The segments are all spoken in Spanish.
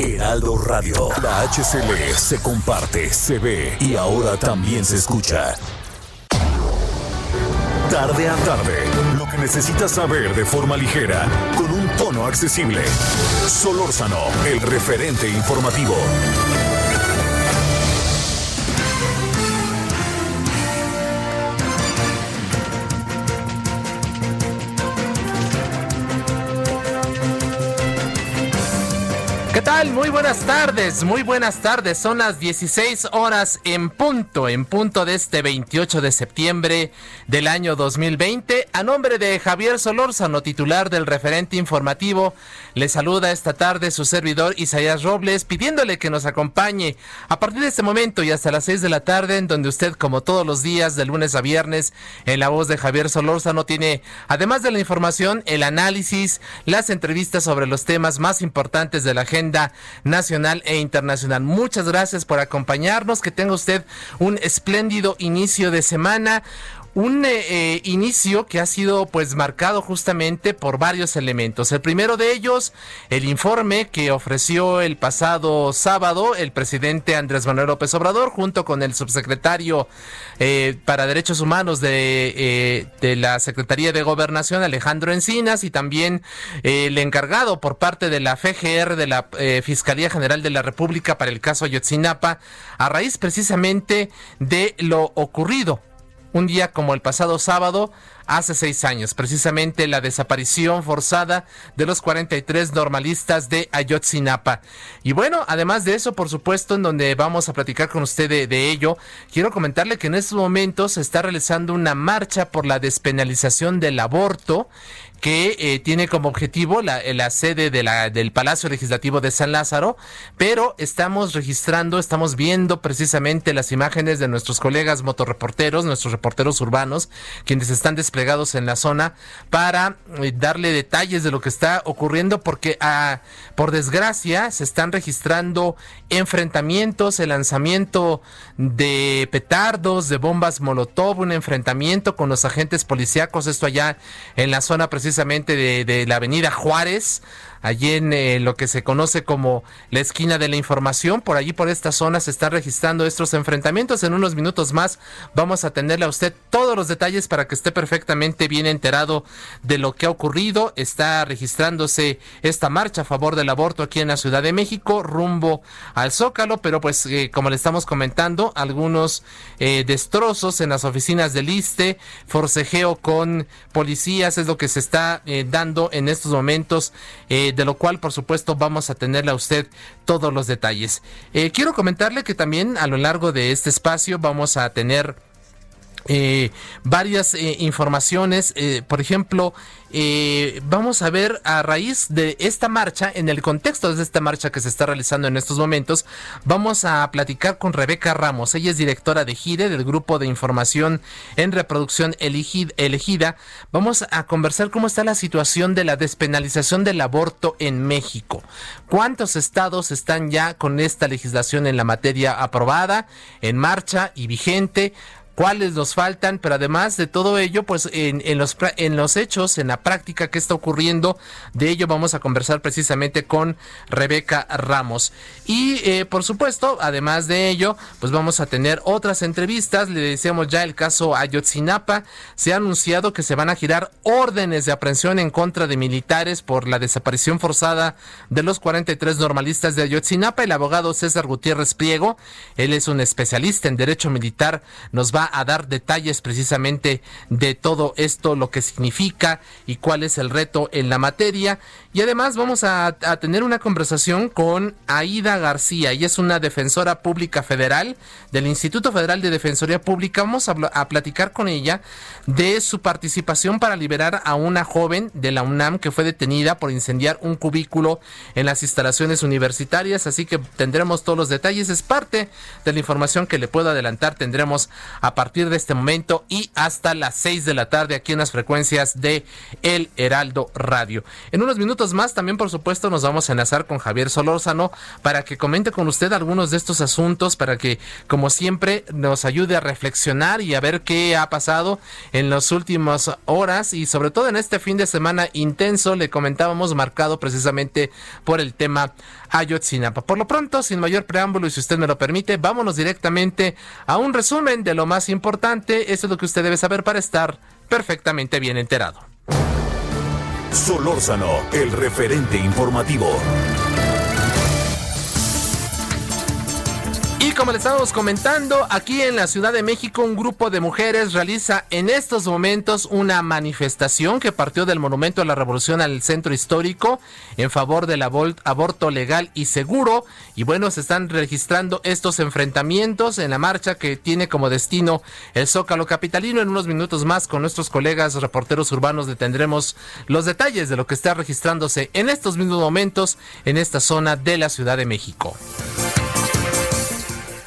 Heraldo Radio. La HCL se comparte, se ve y ahora también se escucha. Tarde a tarde, lo que necesitas saber de forma ligera, con un tono accesible. Solórzano, el referente informativo. ¿Qué tal? Muy buenas tardes, muy buenas tardes. Son las 16 horas en punto, en punto de este 28 de septiembre del año 2020. A nombre de Javier Solórzano, titular del referente informativo, le saluda esta tarde su servidor Isaías Robles, pidiéndole que nos acompañe a partir de este momento y hasta las 6 de la tarde, en donde usted, como todos los días, de lunes a viernes, en la voz de Javier Solórzano, tiene, además de la información, el análisis, las entrevistas sobre los temas más importantes de la agenda nacional e internacional. Muchas gracias por acompañarnos, que tenga usted un espléndido inicio de semana un eh, eh, inicio que ha sido pues marcado justamente por varios elementos. El primero de ellos, el informe que ofreció el pasado sábado el presidente Andrés Manuel López Obrador junto con el subsecretario eh, para Derechos Humanos de, de, la Secretaría de Gobernación Alejandro Encinas y también el encargado por parte de la FGR de la Fiscalía General de la República para el caso Ayotzinapa a raíz precisamente de lo ocurrido un día como el pasado sábado, hace seis años, precisamente la desaparición forzada de los 43 normalistas de Ayotzinapa. Y bueno, además de eso, por supuesto, en donde vamos a platicar con usted de, ello, quiero comentarle que en estos momentos se está realizando una marcha por la despenalización del aborto que eh, tiene como objetivo la, la sede del Palacio Legislativo de San Lázaro, pero estamos registrando, estamos viendo precisamente las imágenes de nuestros colegas motorreporteros, nuestros reporteros urbanos, quienes están desplegados en la zona para eh, darle detalles de lo que está ocurriendo, porque ah, por desgracia se están registrando enfrentamientos, el lanzamiento de petardos, de bombas Molotov, un enfrentamiento con los agentes policíacos, esto allá en la zona precisamente precisamente de, la avenida Juárez allí en eh, lo que se conoce como la esquina de la información. Por allí, por esta zona, se están registrando estos enfrentamientos. En unos minutos más vamos a tenerle a usted todos los detalles para que esté perfectamente bien enterado de lo que ha ocurrido. Está registrándose esta marcha a favor del aborto aquí en la Ciudad de México, rumbo al Zócalo, pero pues eh, como le estamos comentando, algunos eh, destrozos en las oficinas del ISTE, forcejeo con policías es lo que se está dando en estos momentos. De lo cual por supuesto vamos a tenerle a usted todos los detalles. Eh, quiero comentarle que también a lo largo de este espacio vamos a tener eh, varias eh, informaciones. Eh, por ejemplo, vamos a ver a raíz de esta marcha, en el contexto de esta marcha que se está realizando en estos momentos, vamos a platicar con Rebeca Ramos. Ella es directora de GIRE, del Grupo de Información en Reproducción Elegida. Vamos a conversar cómo está la situación de la despenalización del aborto en México. ¿Cuántos estados están ya con esta legislación en la materia aprobada, en marcha y vigente? Cuáles nos faltan, pero además de todo ello, pues en, en, los, en los hechos, en la práctica que está ocurriendo, de ello vamos a conversar precisamente con Rebeca Ramos. Y eh, por supuesto, además de ello, pues vamos a tener otras entrevistas, le decíamos ya el caso Ayotzinapa, se ha anunciado que se van a girar órdenes de aprehensión en contra de militares por la desaparición forzada de los 43 normalistas de Ayotzinapa, el abogado César Gutiérrez Pliego, él es un especialista en derecho militar, nos va a dar detalles precisamente de todo esto, lo que significa y cuál es el reto en la materia. Y además vamos a, tener una conversación con Aida García, y es una defensora pública federal del Instituto Federal de Defensoría Pública. Vamos a, a platicar con ella de su participación para liberar a una joven de la UNAM que fue detenida por incendiar un cubículo en las instalaciones universitarias. Así que tendremos todos los detalles. Es parte de la información que le puedo adelantar. Tendremos a partir de este momento y hasta las 6 de la tarde aquí en las frecuencias de El Heraldo Radio. En unos minutos más también por supuesto nos vamos a enlazar con Javier Solórzano para que comente con usted algunos de estos asuntos, para que como siempre nos ayude a reflexionar y a ver qué ha pasado en las últimas horas y sobre todo en este fin de semana intenso, le comentábamos marcado precisamente por el tema Ayotzinapa. Por lo pronto, sin mayor preámbulo y si usted me lo permite, vámonos directamente a un resumen de lo más importante. Eso es lo que usted debe saber para estar perfectamente bien enterado. Solórzano, el referente informativo. Y como les estábamos comentando, aquí en la Ciudad de México un grupo de mujeres realiza en estos momentos una manifestación que partió del Monumento a la Revolución al Centro Histórico en favor del aborto legal y seguro. Y bueno, se están registrando estos enfrentamientos en la marcha que tiene como destino el Zócalo Capitalino. En unos minutos más con nuestros colegas reporteros urbanos le tendremos los detalles de lo que está registrándose en estos mismos momentos en esta zona de la Ciudad de México.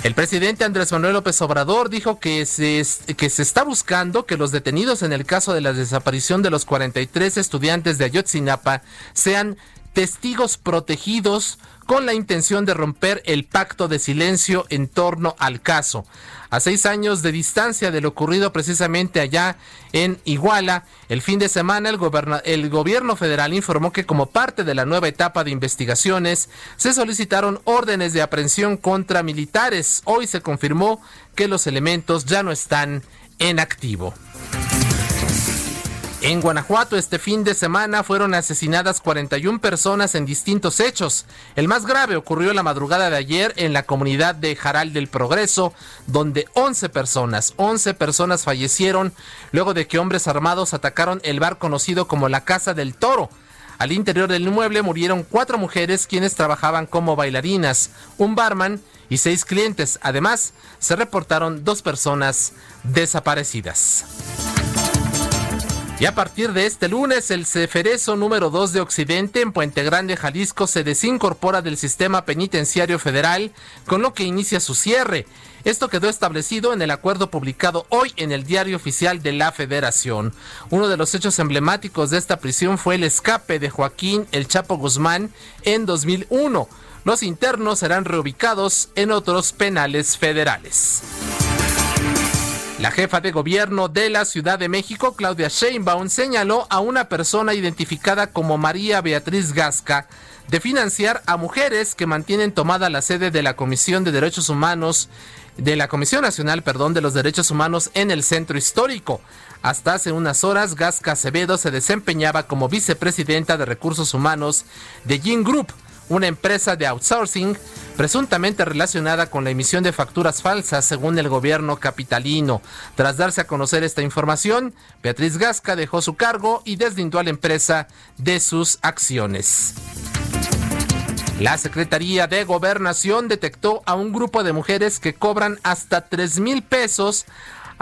El presidente Andrés Manuel López Obrador dijo que se, que se está buscando que los detenidos en el caso de la desaparición de los 43 estudiantes de Ayotzinapa sean testigos protegidos con la intención de romper el pacto de silencio en torno al caso. A seis años de distancia de lo ocurrido precisamente allá en Iguala, el fin de semana el, gobierno federal informó que como parte de la nueva etapa de investigaciones se solicitaron órdenes de aprehensión contra militares. Hoy se confirmó que los elementos ya no están en activo. En Guanajuato este fin de semana fueron asesinadas 41 personas en distintos hechos. El más grave ocurrió la madrugada de ayer en la comunidad de Jaral del Progreso, donde 11 personas, 11 personas fallecieron luego de que hombres armados atacaron el bar conocido como la Casa del Toro. Al interior del inmueble murieron cuatro mujeres quienes trabajaban como bailarinas, un barman y seis clientes. Además, se reportaron dos personas desaparecidas. Y a partir de este lunes, el Ceferezo número 2 de Occidente en Puente Grande, Jalisco, se desincorpora del sistema penitenciario federal, con lo que inicia su cierre. Esto quedó establecido en el acuerdo publicado hoy en el Diario Oficial de la Federación. Uno de los hechos emblemáticos de esta prisión fue el escape de Joaquín El Chapo Guzmán en 2001. Los internos serán reubicados en otros penales federales. La jefa de gobierno de la Ciudad de México, Claudia Sheinbaum, señaló a una persona identificada como María Beatriz Gasca de financiar a mujeres que mantienen tomada la sede de la Comisión de Derechos Humanos de la Comisión Nacional, perdón, de los Derechos Humanos en el Centro Histórico. Hasta hace unas horas, Gasca Acevedo se desempeñaba como vicepresidenta de Recursos Humanos de Gin Group, una empresa de outsourcing presuntamente relacionada con la emisión de facturas falsas según el gobierno capitalino. Tras darse a conocer esta información, Beatriz Gasca dejó su cargo y deslindó a la empresa de sus acciones. La Secretaría de Gobernación detectó a un grupo de mujeres que cobran hasta 3 mil pesos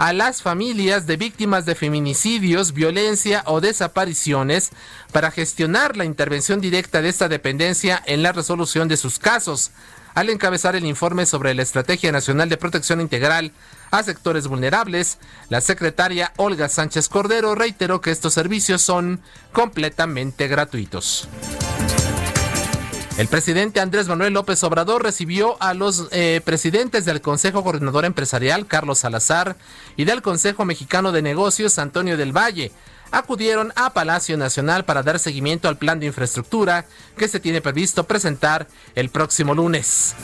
a las familias de víctimas de feminicidios, violencia o desapariciones para gestionar la intervención directa de esta dependencia en la resolución de sus casos. Al encabezar el informe sobre la Estrategia Nacional de Protección Integral a sectores vulnerables, la secretaria Olga Sánchez Cordero reiteró que estos servicios son completamente gratuitos. El presidente Andrés Manuel López Obrador recibió a los eh, presidentes del Consejo Coordinador Empresarial, Carlos Salazar, y del Consejo Mexicano de Negocios, Antonio del Valle. Acudieron a Palacio Nacional para dar seguimiento al plan de infraestructura que se tiene previsto presentar el próximo lunes.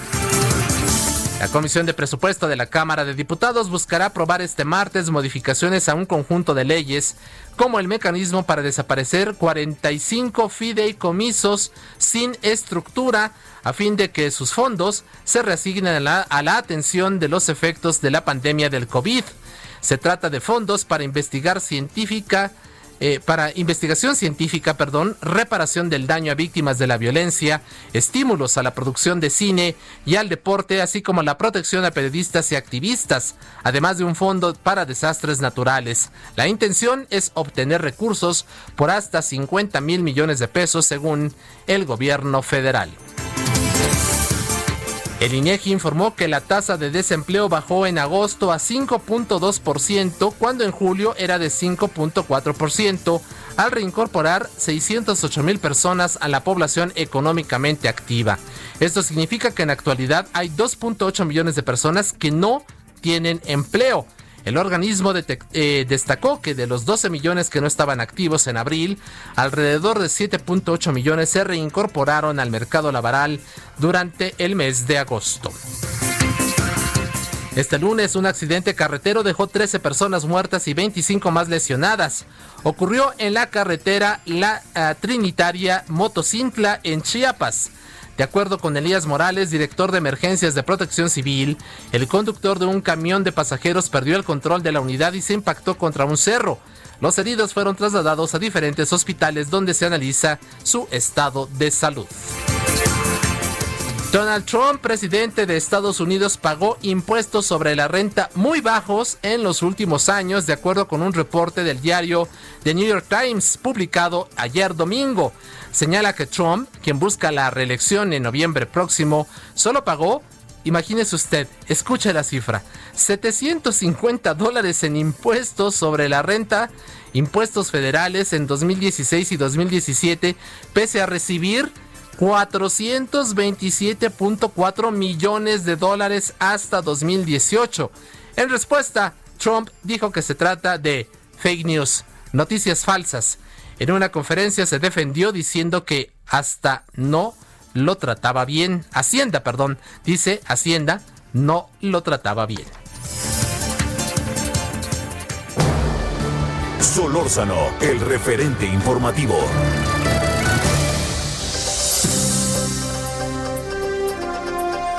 La Comisión de Presupuesto de la Cámara de Diputados buscará aprobar este martes modificaciones a un conjunto de leyes, como el mecanismo para desaparecer 45 fideicomisos sin estructura, a fin de que sus fondos se reasignen a la, a la atención de los efectos de la pandemia del COVID. Se trata de fondos para investigar científica eh, para investigación científica, perdón, reparación del daño a víctimas de la violencia, estímulos a la producción de cine y al deporte, así como la protección a periodistas y activistas, además de un fondo para desastres naturales. La intención es obtener recursos por hasta 50 mil millones de pesos según el gobierno federal. El INEGI informó que la tasa de desempleo bajó en agosto a 5.2% cuando en julio era de 5.4% al reincorporar 608 mil personas a la población económicamente activa. Esto significa que en actualidad hay 2.8 millones de personas que no tienen empleo. El organismo eh, destacó que de los 12 millones que no estaban activos en abril, alrededor de 7.8 millones se reincorporaron al mercado laboral durante el mes de agosto. Este lunes un accidente carretero dejó 13 personas muertas y 25 más lesionadas. Ocurrió en la carretera La eh, Trinitaria Motocintla en Chiapas. De acuerdo con Elías Morales, director de emergencias de protección civil, el conductor de un camión de pasajeros perdió el control de la unidad y se impactó contra un cerro. Los heridos fueron trasladados a diferentes hospitales donde se analiza su estado de salud. Donald Trump, presidente de Estados Unidos, pagó impuestos sobre la renta muy bajos en los últimos años, de acuerdo con un reporte del diario The New York Times publicado ayer domingo. Señala que Trump, quien busca la reelección en noviembre próximo, solo pagó, imagínese usted, escuche la cifra, 750 dólares en impuestos sobre la renta, impuestos federales en 2016 y 2017, pese a recibir 427.4 millones de dólares hasta 2018. En respuesta, Trump dijo que se trata de fake news, noticias falsas. En una conferencia se defendió diciendo que hasta no lo trataba bien. Hacienda, perdón, dice Hacienda no lo trataba bien. Solórzano, el referente informativo.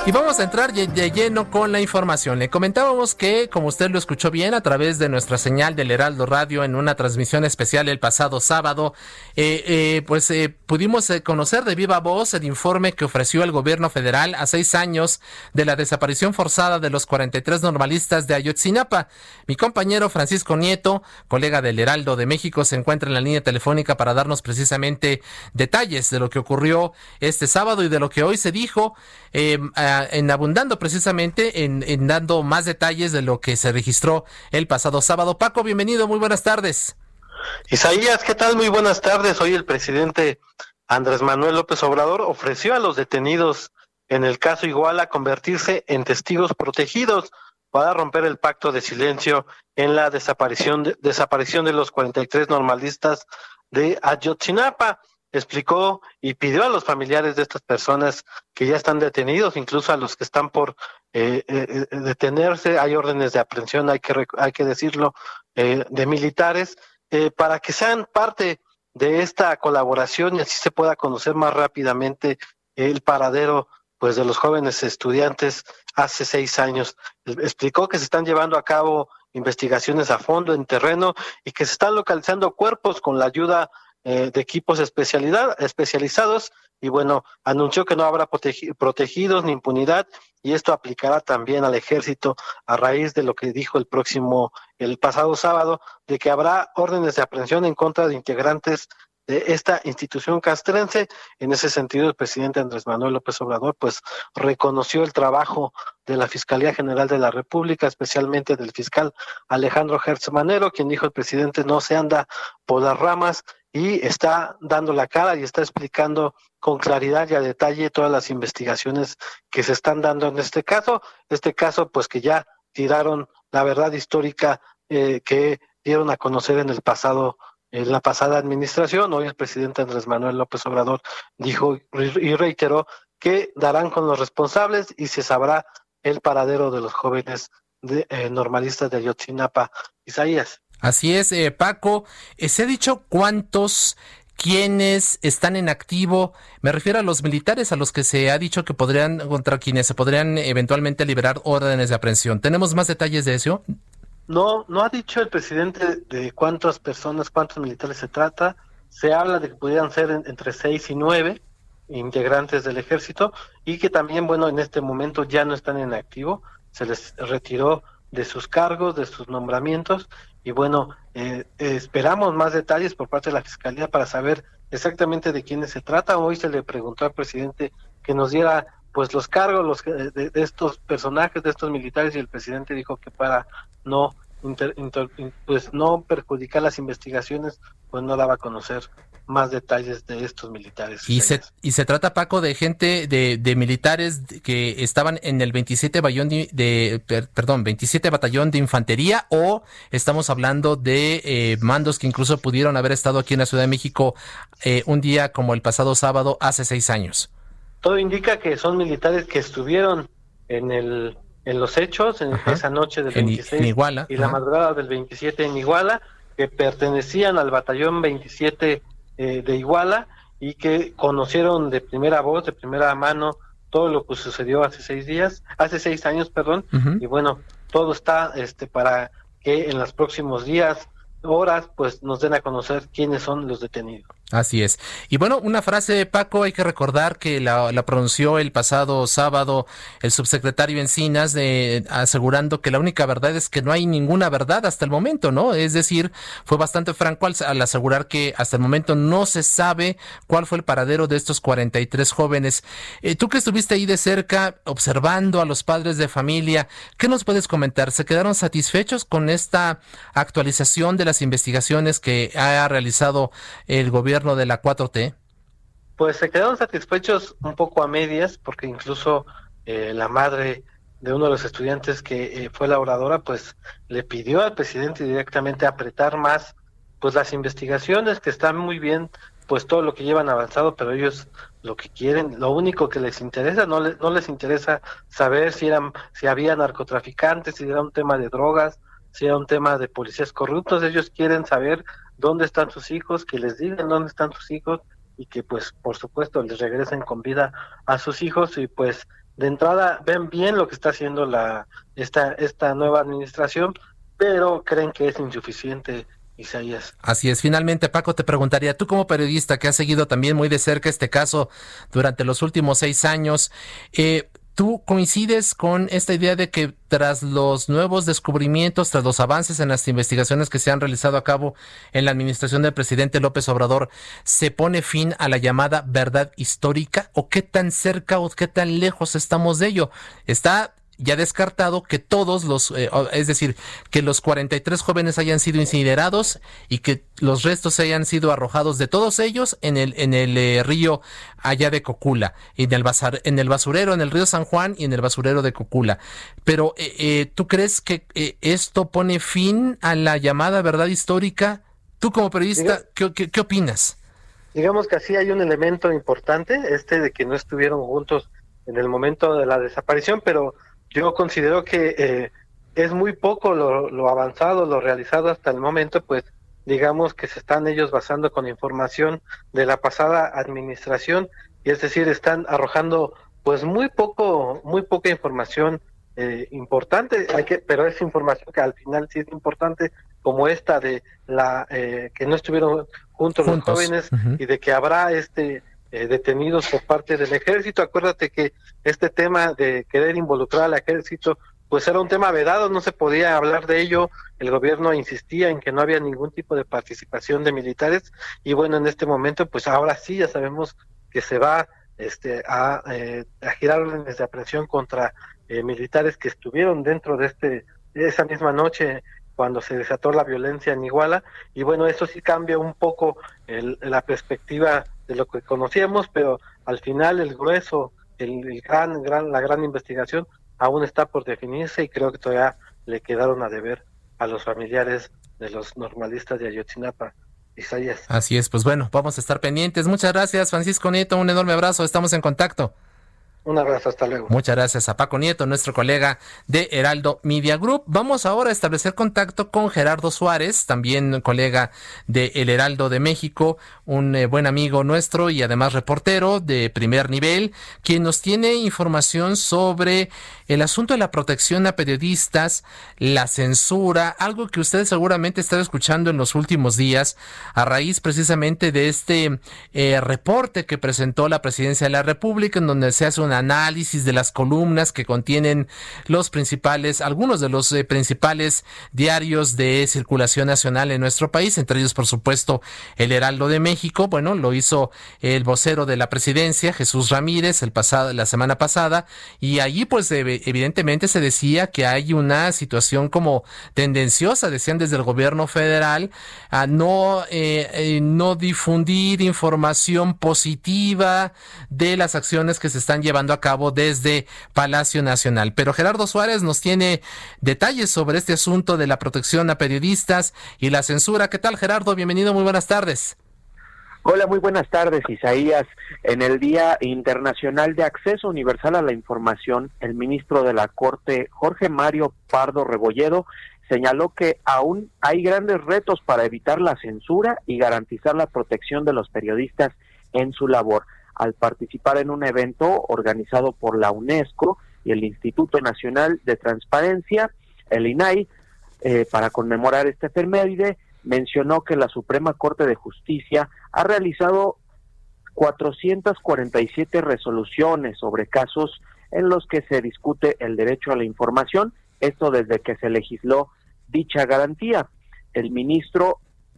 Y vamos a entrar de lleno con la información. Le comentábamos que, como usted lo escuchó bien, a través de nuestra señal del Heraldo Radio en una transmisión especial el pasado sábado, eh, eh, pues eh, pudimos conocer de viva voz el informe que ofreció el gobierno federal a seis años de la desaparición forzada de los 43 normalistas de Ayotzinapa. Mi compañero Francisco Nieto, colega del Heraldo de México, se encuentra en la línea telefónica para darnos precisamente detalles de lo que ocurrió este sábado y de lo que hoy se dijo en abundando precisamente en, dando más detalles de lo que se registró el pasado sábado. Paco, bienvenido, muy buenas tardes. Isaías, ¿qué tal? Muy buenas tardes. Hoy el presidente Andrés Manuel López Obrador ofreció a los detenidos en el caso Iguala convertirse en testigos protegidos para romper el pacto de silencio en la desaparición de, desaparición de los 43 normalistas de Ayotzinapa explicó y pidió a los familiares de estas personas que ya están detenidos, incluso a los que están por eh, eh, eh, detenerse, hay órdenes de aprehensión, hay que, hay que decirlo, de militares, para que sean parte de esta colaboración y así se pueda conocer más rápidamente el paradero pues de los jóvenes estudiantes hace seis años. Explicó que se están llevando a cabo investigaciones a fondo en terreno y que se están localizando cuerpos con la ayuda eh, de equipos especialidad, especializados y bueno, anunció que no habrá protegidos ni impunidad y esto aplicará también al ejército a raíz de lo que dijo el próximo, el pasado sábado, de que habrá órdenes de aprehensión en contra de integrantes de esta institución castrense. En ese sentido, el presidente Andrés Manuel López Obrador, pues, reconoció el trabajo de la Fiscalía General de la República, especialmente del fiscal Alejandro Hertz Manero, quien dijo el presidente no se anda por las ramas y está dando la cara y está explicando con claridad y a detalle todas las investigaciones que se están dando en este caso. Este caso, pues que ya tiraron la verdad histórica eh, que dieron a conocer en el pasado, en la pasada administración. Hoy el presidente Andrés Manuel López Obrador dijo y reiteró que darán con los responsables y se sabrá el paradero de los jóvenes de, eh, normalistas de Ayotzinapa. Isaías. Así es, eh, Paco. Eh, ¿Se ha dicho cuántos quienes están en activo, me refiero a los militares a los que se ha dicho que podrían, contra quienes se podrían eventualmente liberar órdenes de aprehensión. ¿Tenemos más detalles de eso? no, no ha dicho el presidente de cuántas personas, cuántos militares se trata. Se habla de que pudieran ser entre seis y nueve integrantes del ejército y que también, bueno, en este momento ya no están en activo. Se les retiró de sus cargos, de sus nombramientos y bueno, eh, esperamos más detalles por parte de la Fiscalía para saber exactamente de quiénes se trata. Hoy se le preguntó al presidente que nos diera pues los cargos los de, estos personajes, de estos militares y el presidente dijo que para no pues no perjudicar las investigaciones, pues no daba a conocer más detalles de estos militares. Y se, y se trata, Paco, de gente, de, de militares que estaban en el 27 batallón de, perdón, 27 batallón de infantería o estamos hablando de eh, mandos que incluso pudieron haber estado aquí en la Ciudad de México eh, un día como el pasado sábado hace seis años. Todo indica que son militares que estuvieron en el en los hechos en esa noche del 26 Iguala. y la madrugada del 27 en Iguala que pertenecían al batallón 27 eh, de Iguala y que conocieron de primera voz, de primera mano, todo lo que sucedió hace seis días, hace seis años, perdón, y bueno, todo está este para que en los próximos días, horas, pues nos den a conocer quiénes son los detenidos. Así es. Y bueno, una frase, Paco, hay que recordar que la, pronunció el pasado sábado el subsecretario Encinas, de, asegurando que la única verdad es que no hay ninguna verdad hasta el momento, ¿no? Es decir, fue bastante franco al, asegurar que hasta el momento no se sabe cuál fue el paradero de estos 43 jóvenes. Eh, tú que estuviste ahí de cerca observando a los padres de familia, ¿qué nos puedes comentar? ¿Se quedaron satisfechos con esta actualización de las investigaciones que ha realizado el gobierno? De la 4T? Pues se quedaron satisfechos un poco a medias, porque incluso eh, la madre de uno de los estudiantes que eh, fue la oradora, pues le pidió al presidente directamente apretar más, pues las investigaciones que están muy bien, pues todo lo que llevan avanzado, pero ellos lo que quieren, lo único que les interesa, no, les, no les interesa saber si eran, si había narcotraficantes, si era un tema de drogas, si era un tema de policías corruptos, ellos quieren saber dónde están sus hijos, que les digan dónde están sus hijos y que pues por supuesto les regresen con vida a sus hijos y pues de entrada ven bien lo que está haciendo la esta esta nueva administración, pero creen que es insuficiente Isaías. Así es. Finalmente, Paco, te preguntaría, tú como periodista que has seguido también muy de cerca este caso durante los últimos seis años, eh, ¿Tú coincides con esta idea de que tras los nuevos descubrimientos, tras los avances en las investigaciones que se han realizado a cabo en la administración del presidente López Obrador, se pone fin a la llamada verdad histórica? ¿O qué tan cerca o qué tan lejos estamos de ello? Está ya descartado que todos los, eh, es decir, que los 43 jóvenes hayan sido incinerados y que los restos hayan sido arrojados de todos ellos en el, en el eh, río allá de Cocula, en el, en el basurero, en el río San Juan y en el basurero de Cocula. Pero, eh, ¿tú crees que esto pone fin a la llamada verdad histórica? Tú como periodista, ¿qué, qué opinas? Digamos que así hay un elemento importante, este de que no estuvieron juntos en el momento de la desaparición, pero yo considero que eh, es muy poco lo, avanzado, lo realizado hasta el momento, pues digamos que se están ellos basando con información de la pasada administración y es decir, están arrojando pues muy poco, muy poca información eh, importante, hay que, pero es información que al final sí es importante, como esta de la eh, que no estuvieron juntos, los jóvenes y de que habrá este eh, detenidos por parte del ejército. Acuérdate que este tema de querer involucrar al ejército, pues era un tema vedado, no se podía hablar de ello. El gobierno insistía en que no había ningún tipo de participación de militares y bueno, en este momento, pues ahora sí ya sabemos que se va este, a, eh, a girar órdenes de aprehensión contra eh, militares que estuvieron dentro de este esa misma noche cuando se desató la violencia en Iguala y bueno eso sí cambia un poco el, la perspectiva de lo que conocíamos, pero al final el grueso, el, gran, gran, la gran investigación aún está por definirse y creo que todavía le quedaron a deber a los familiares de los normalistas de Ayotzinapa. Isaías. Así es, pues bueno, vamos a estar pendientes. Muchas gracias, Francisco Nieto, un enorme abrazo, estamos en contacto. Un abrazo, hasta luego. Muchas gracias a Paco Nieto, nuestro colega de Heraldo Media Group. Vamos ahora a establecer contacto con Gerardo Suárez, también colega de El Heraldo de México, un eh, buen amigo nuestro y además reportero de primer nivel, quien nos tiene información sobre el asunto de la protección a periodistas, la censura, algo que usted seguramente estado escuchando en los últimos días a raíz precisamente de este eh, reporte que presentó la Presidencia de la República en donde se hace un análisis de las columnas que contienen los principales, algunos de los eh, principales diarios de circulación nacional en nuestro país, entre ellos por supuesto el Heraldo de México, bueno, lo hizo el vocero de la presidencia, Jesús Ramírez, el pasado, la semana pasada, y allí pues evidentemente se decía que hay una situación como tendenciosa, decían desde el gobierno federal, a no, eh, eh, no difundir información positiva de las acciones que se están llevando a cabo desde Palacio Nacional. Pero Gerardo Suárez nos tiene detalles sobre este asunto de la protección a periodistas y la censura. ¿Qué tal, Gerardo? Bienvenido, muy buenas tardes. Hola, muy buenas tardes, Isaías. En el Día Internacional de Acceso Universal a la Información, el ministro de la Corte, Jorge Mario Pardo Rebolledo, señaló que aún hay grandes retos para evitar la censura y garantizar la protección de los periodistas en su labor. Al participar en un evento organizado por la UNESCO y el Instituto Nacional de Transparencia, el INAI, eh, para conmemorar este efeméride, mencionó que la Suprema Corte de Justicia ha realizado 447 resoluciones sobre casos en los que se discute el derecho a la información, esto desde que se legisló dicha garantía. El ministro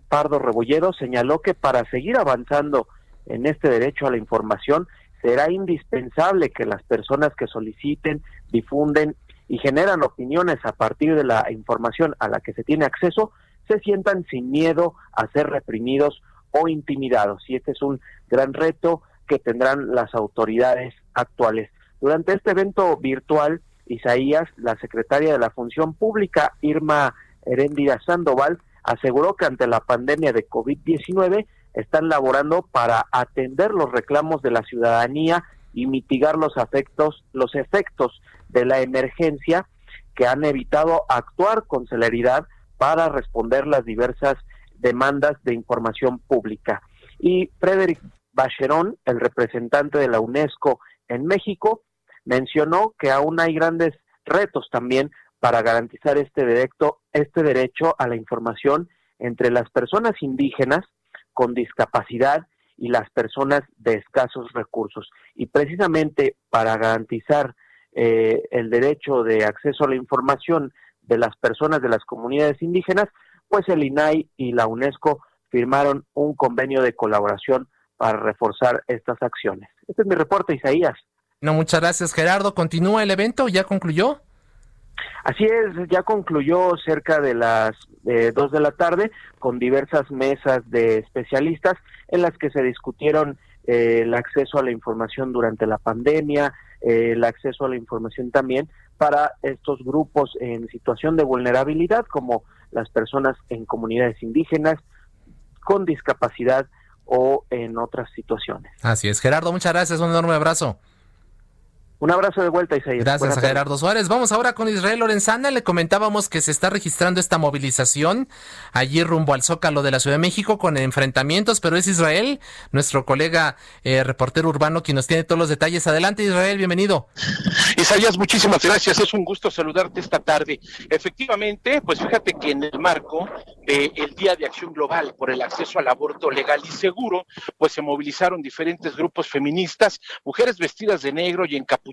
Pardo Rebolledo señaló que para seguir avanzando en este derecho a la información será indispensable que las personas que soliciten, difunden y generan opiniones a partir de la información a la que se tiene acceso se sientan sin miedo a ser reprimidos o intimidados. Y este es un gran reto que tendrán las autoridades actuales. Durante este evento virtual, Isaías, la secretaria de la Función Pública, Irma Heréndira Sandoval, aseguró que ante la pandemia de COVID-19 están laborando para atender los reclamos de la ciudadanía y mitigar los efectos, los efectos de la emergencia que han evitado actuar con celeridad para responder las diversas demandas de información pública. Y Frederick Bacheron, el representante de la UNESCO en México, mencionó que aún hay grandes retos también para garantizar este derecho, este derecho a la información entre las personas indígenas con discapacidad y las personas de escasos recursos. Y precisamente para garantizar eh, el derecho de acceso a la información de las personas de las comunidades indígenas, pues el INAI y la UNESCO firmaron un convenio de colaboración para reforzar estas acciones. Este es mi reporte, Isaías. No, muchas gracias, Gerardo. ¿Continúa el evento? ¿Ya concluyó? Así es, ya concluyó cerca de las eh, dos de la tarde con diversas mesas de especialistas en las que se discutieron eh, el acceso a la información durante la pandemia, eh, el acceso a la información también para estos grupos en situación de vulnerabilidad, como las personas en comunidades indígenas, con discapacidad o en otras situaciones. Así es, Gerardo, muchas gracias, un enorme abrazo. Un abrazo de vuelta, Isaías. Gracias a Gerardo Suárez. Vamos ahora con Israel Lorenzana. Le comentábamos que se está registrando esta movilización allí rumbo al Zócalo de la Ciudad de México con enfrentamientos, pero es Israel, nuestro colega eh, reportero urbano, quien nos tiene todos los detalles. Adelante, Israel, bienvenido. Isaías, muchísimas gracias. Es un gusto saludarte esta tarde. Efectivamente, pues fíjate que en el marco del Día de Acción Global por el acceso al aborto legal y seguro, pues se movilizaron diferentes grupos feministas, mujeres vestidas de negro y encapuchadas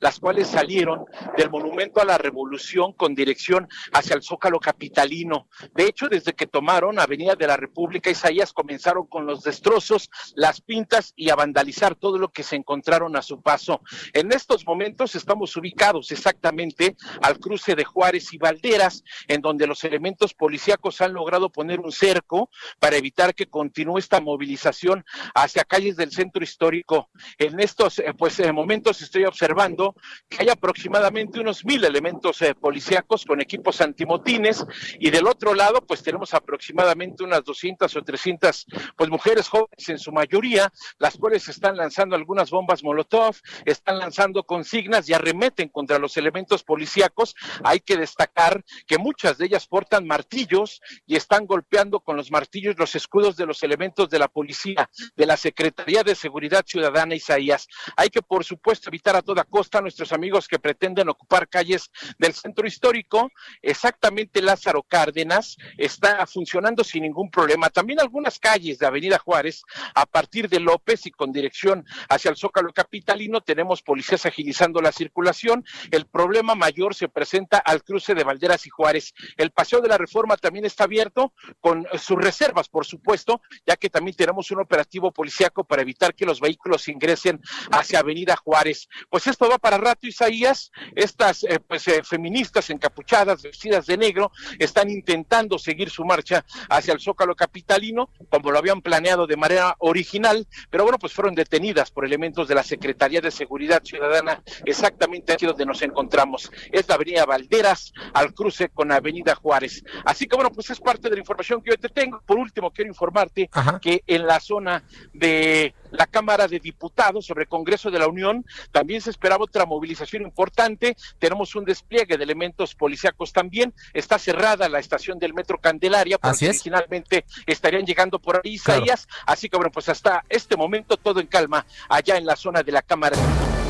las cuales salieron del Monumento a la Revolución con dirección hacia el Zócalo Capitalino. De hecho, desde que tomaron Avenida de la República, Isaías comenzaron con los destrozos, las pintas y a vandalizar todo lo que se encontraron a su paso. En estos momentos estamos ubicados exactamente al cruce de Juárez y Valderas, en donde los elementos policíacos han logrado poner un cerco para evitar que continúe esta movilización hacia calles del centro histórico. En estos eh, pues, eh, momentos estoy observando que hay aproximadamente unos mil elementos eh, policíacos con equipos antimotines y del otro lado pues tenemos aproximadamente unas 200 o 300 pues mujeres jóvenes en su mayoría, las cuales están lanzando algunas bombas Molotov, están lanzando consignas y arremeten contra los elementos policíacos. Hay que destacar que muchas de ellas portan martillos y están golpeando con los martillos los escudos de los elementos de la policía, de la Secretaría de Seguridad Ciudadana Isaías. Hay que, por supuesto, evitar a toda costa a nuestros amigos que pretenden ocupar calles del centro histórico. Exactamente Lázaro Cárdenas está funcionando sin ningún problema. También algunas calles de Avenida Juárez, a partir de López y con dirección hacia el Zócalo Capitalino, tenemos policías agilizando la circulación. El problema mayor se presenta al cruce de Valderas y Juárez. El Paseo de la Reforma también está abierto con sus reservas, por supuesto, ya que también tenemos un operativo policíaco para evitar que los vehículos ingresen hacia Avenida Juárez. Pues esto va para rato, Isaías. Estas eh, pues, eh, feministas encapuchadas, vestidas de negro, están intentando seguir su marcha hacia el Zócalo Capitalino, como lo habían planeado de manera original, pero bueno, pues fueron detenidas por elementos de la Secretaría de Seguridad Ciudadana, exactamente aquí donde nos encontramos. Es la Avenida Valderas, al cruce con Avenida Juárez. Así que bueno, pues es parte de la información que yo te tengo. Por último, quiero informarte que en la zona de la Cámara de Diputados sobre Congreso de la Unión también se esperaba otra movilización importante. Tenemos un despliegue de elementos policíacos también. Está cerrada la estación del Metro Candelaria, porque originalmente estarían llegando por ahí Isaías. Así que bueno, pues hasta este momento todo en calma allá en la zona de la Cámara.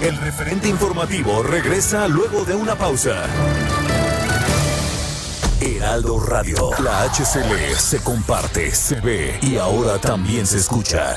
El referente informativo regresa luego de una pausa. Heraldo Radio. La HCL se comparte, se ve y ahora también se escucha.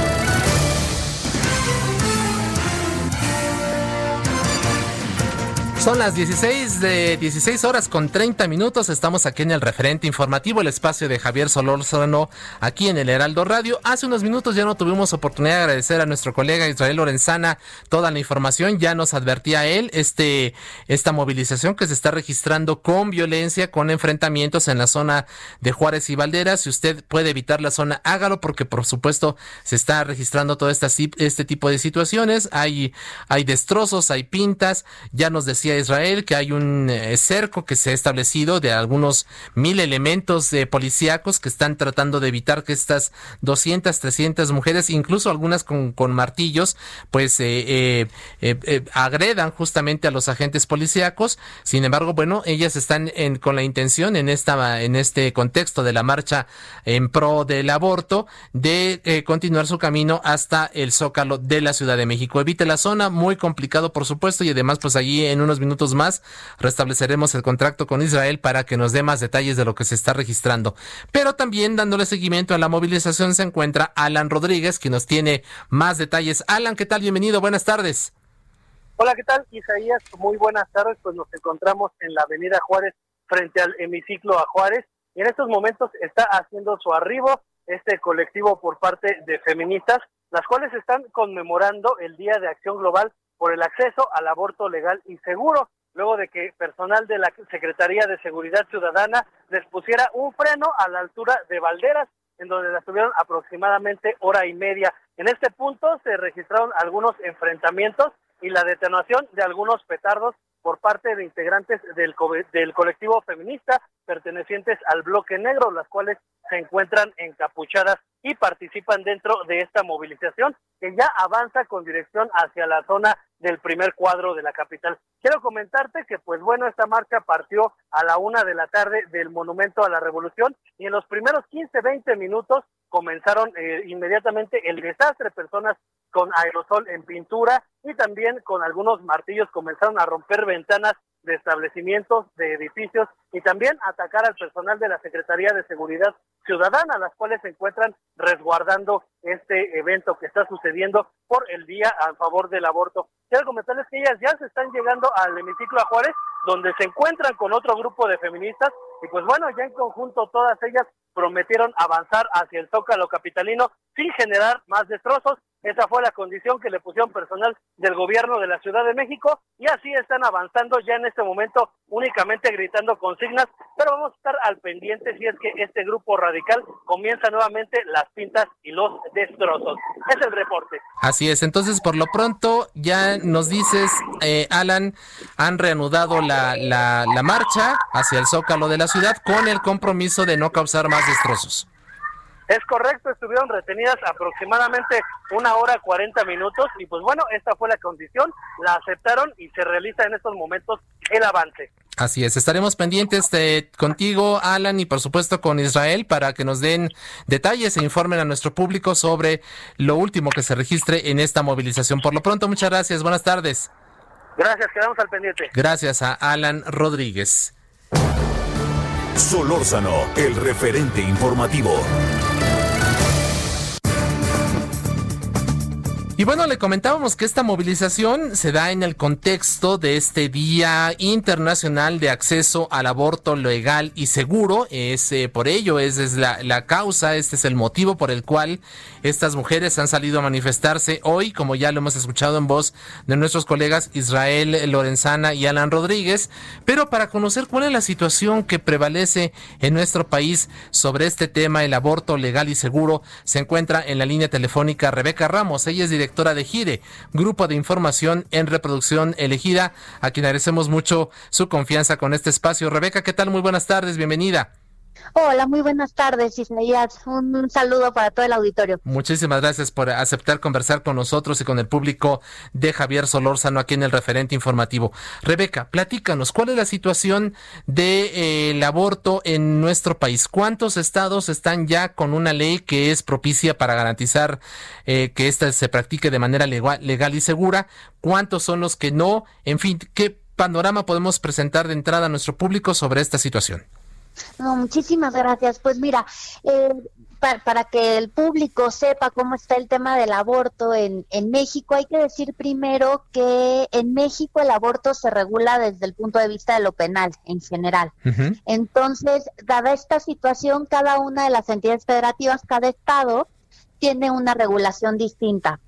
Son las 16 de 16 horas con 30 minutos. Estamos aquí en el referente informativo, el espacio de Javier Solórzano, aquí en el Heraldo Radio. Hace unos minutos ya no tuvimos oportunidad de agradecer a nuestro colega Israel Lorenzana toda la información. Ya nos advertía él este, esta movilización que se está registrando con violencia, con enfrentamientos en la zona de Juárez y Valderas. Si usted puede evitar la zona, hágalo porque por supuesto se está registrando todo esta, este tipo de situaciones. Hay, hay destrozos, hay pintas. Ya nos decía Israel que hay un eh, cerco que se ha establecido de algunos mil elementos de policíacos que están tratando de evitar que estas 200, 300 mujeres, incluso algunas con, martillos, pues eh, eh, agredan justamente a los agentes policíacos. Sin embargo, bueno, ellas están con la intención en esta, en este contexto de la marcha en pro del aborto de continuar su camino hasta el Zócalo de la Ciudad de México. Evite la zona, muy complicado por supuesto, y además pues allí en unos minutos más restableceremos el contrato con Israel para que nos dé más detalles de lo que se está registrando. Pero también dándole seguimiento a la movilización se encuentra Alan Rodríguez, que nos tiene más detalles. Alan, ¿qué tal? Bienvenido, buenas tardes. Hola, ¿qué tal? Isaías, muy buenas tardes. Pues nos encontramos en la Avenida Juárez frente al hemiciclo a Juárez y en estos momentos está haciendo su arribo este colectivo por parte de feministas, las cuales están conmemorando el Día de Acción Global por el acceso al aborto legal y seguro, luego de que personal de la Secretaría de Seguridad Ciudadana les pusiera un freno a la altura de Valderas, en donde la tuvieron aproximadamente hora y media. En este punto se registraron algunos enfrentamientos y la detonación de algunos petardos por parte de integrantes del, del colectivo feminista pertenecientes al bloque negro, las cuales se encuentran encapuchadas y participan dentro de esta movilización que ya avanza con dirección hacia la zona del primer cuadro de la capital. Quiero comentarte que, pues bueno, esta marcha partió a la una de la tarde del Monumento a la Revolución y en los primeros 15, 20 minutos comenzaron eh, inmediatamente el desastre, personas con aerosol en pintura y también con algunos martillos comenzaron a romper ventanas de establecimientos, de edificios y también atacar al personal de la Secretaría de Seguridad Ciudadana, las cuales se encuentran resguardando este evento que está sucediendo por el día a favor del aborto. Quiero comentarles que ellas ya se están llegando al hemiciclo a Juárez, donde se encuentran con otro grupo de feministas y pues bueno, ya en conjunto todas ellas prometieron avanzar hacia el Zócalo capitalino sin generar más destrozos Esa fue la condición que le pusieron personal del gobierno de la Ciudad de México y así están avanzando ya en este momento únicamente gritando consignas, pero vamos a estar al pendiente si es que este grupo radical comienza nuevamente las pintas y los destrozos. Es el reporte. Así es, entonces por lo pronto ya nos dices, eh, Alan, han reanudado la, la, la marcha hacia el zócalo de la ciudad con el compromiso de no causar más destrozos. Es correcto, estuvieron retenidas aproximadamente una hora cuarenta minutos y pues bueno, esta fue la condición, la aceptaron y se realiza en estos momentos el avance. Así es, estaremos pendientes de contigo, Alan, y por supuesto con Israel para que nos den detalles e informen a nuestro público sobre lo último que se registre en esta movilización. Por lo pronto, muchas gracias, buenas tardes. Gracias, quedamos al pendiente. Gracias a Alan Rodríguez. Solórzano, el referente informativo. Y bueno, le comentábamos que esta movilización se da en el contexto de este Día Internacional de Acceso al Aborto Legal y Seguro. Es eh, por ello, es, es la, la, causa, este es el motivo por el cual estas mujeres han salido a manifestarse hoy, como ya lo hemos escuchado en voz de nuestros colegas Israel Lorenzana y Alan Rodríguez. Pero para conocer cuál es la situación que prevalece en nuestro país sobre este tema, el aborto legal y seguro, se encuentra en la línea telefónica Rebeca Ramos. Ella es directora directora de GIRE, Grupo de Información en Reproducción Elegida, a quien agradecemos mucho su confianza con este espacio. Rebeca, ¿qué tal? Muy buenas tardes, bienvenida. Hola, muy buenas tardes, Isaías. Un saludo para todo el auditorio. Muchísimas gracias por aceptar conversar con nosotros y con el público de Javier Solórzano aquí en el referente informativo. Rebeca, platícanos, ¿cuál es la situación del de, eh, aborto en nuestro país? ¿Cuántos estados están ya con una ley que es propicia para garantizar eh, que ésta se practique de manera legal y segura? ¿Cuántos son los que no? En fin, ¿qué panorama podemos presentar de entrada a nuestro público sobre esta situación? No, muchísimas gracias. Pues mira, eh, para, para, que el público sepa cómo está el tema del aborto en, en México, hay que decir primero que en México el aborto se regula desde el punto de vista de lo penal en general. Uh -huh. Entonces, dada esta situación, cada una de las entidades federativas, cada estado, tiene una regulación distinta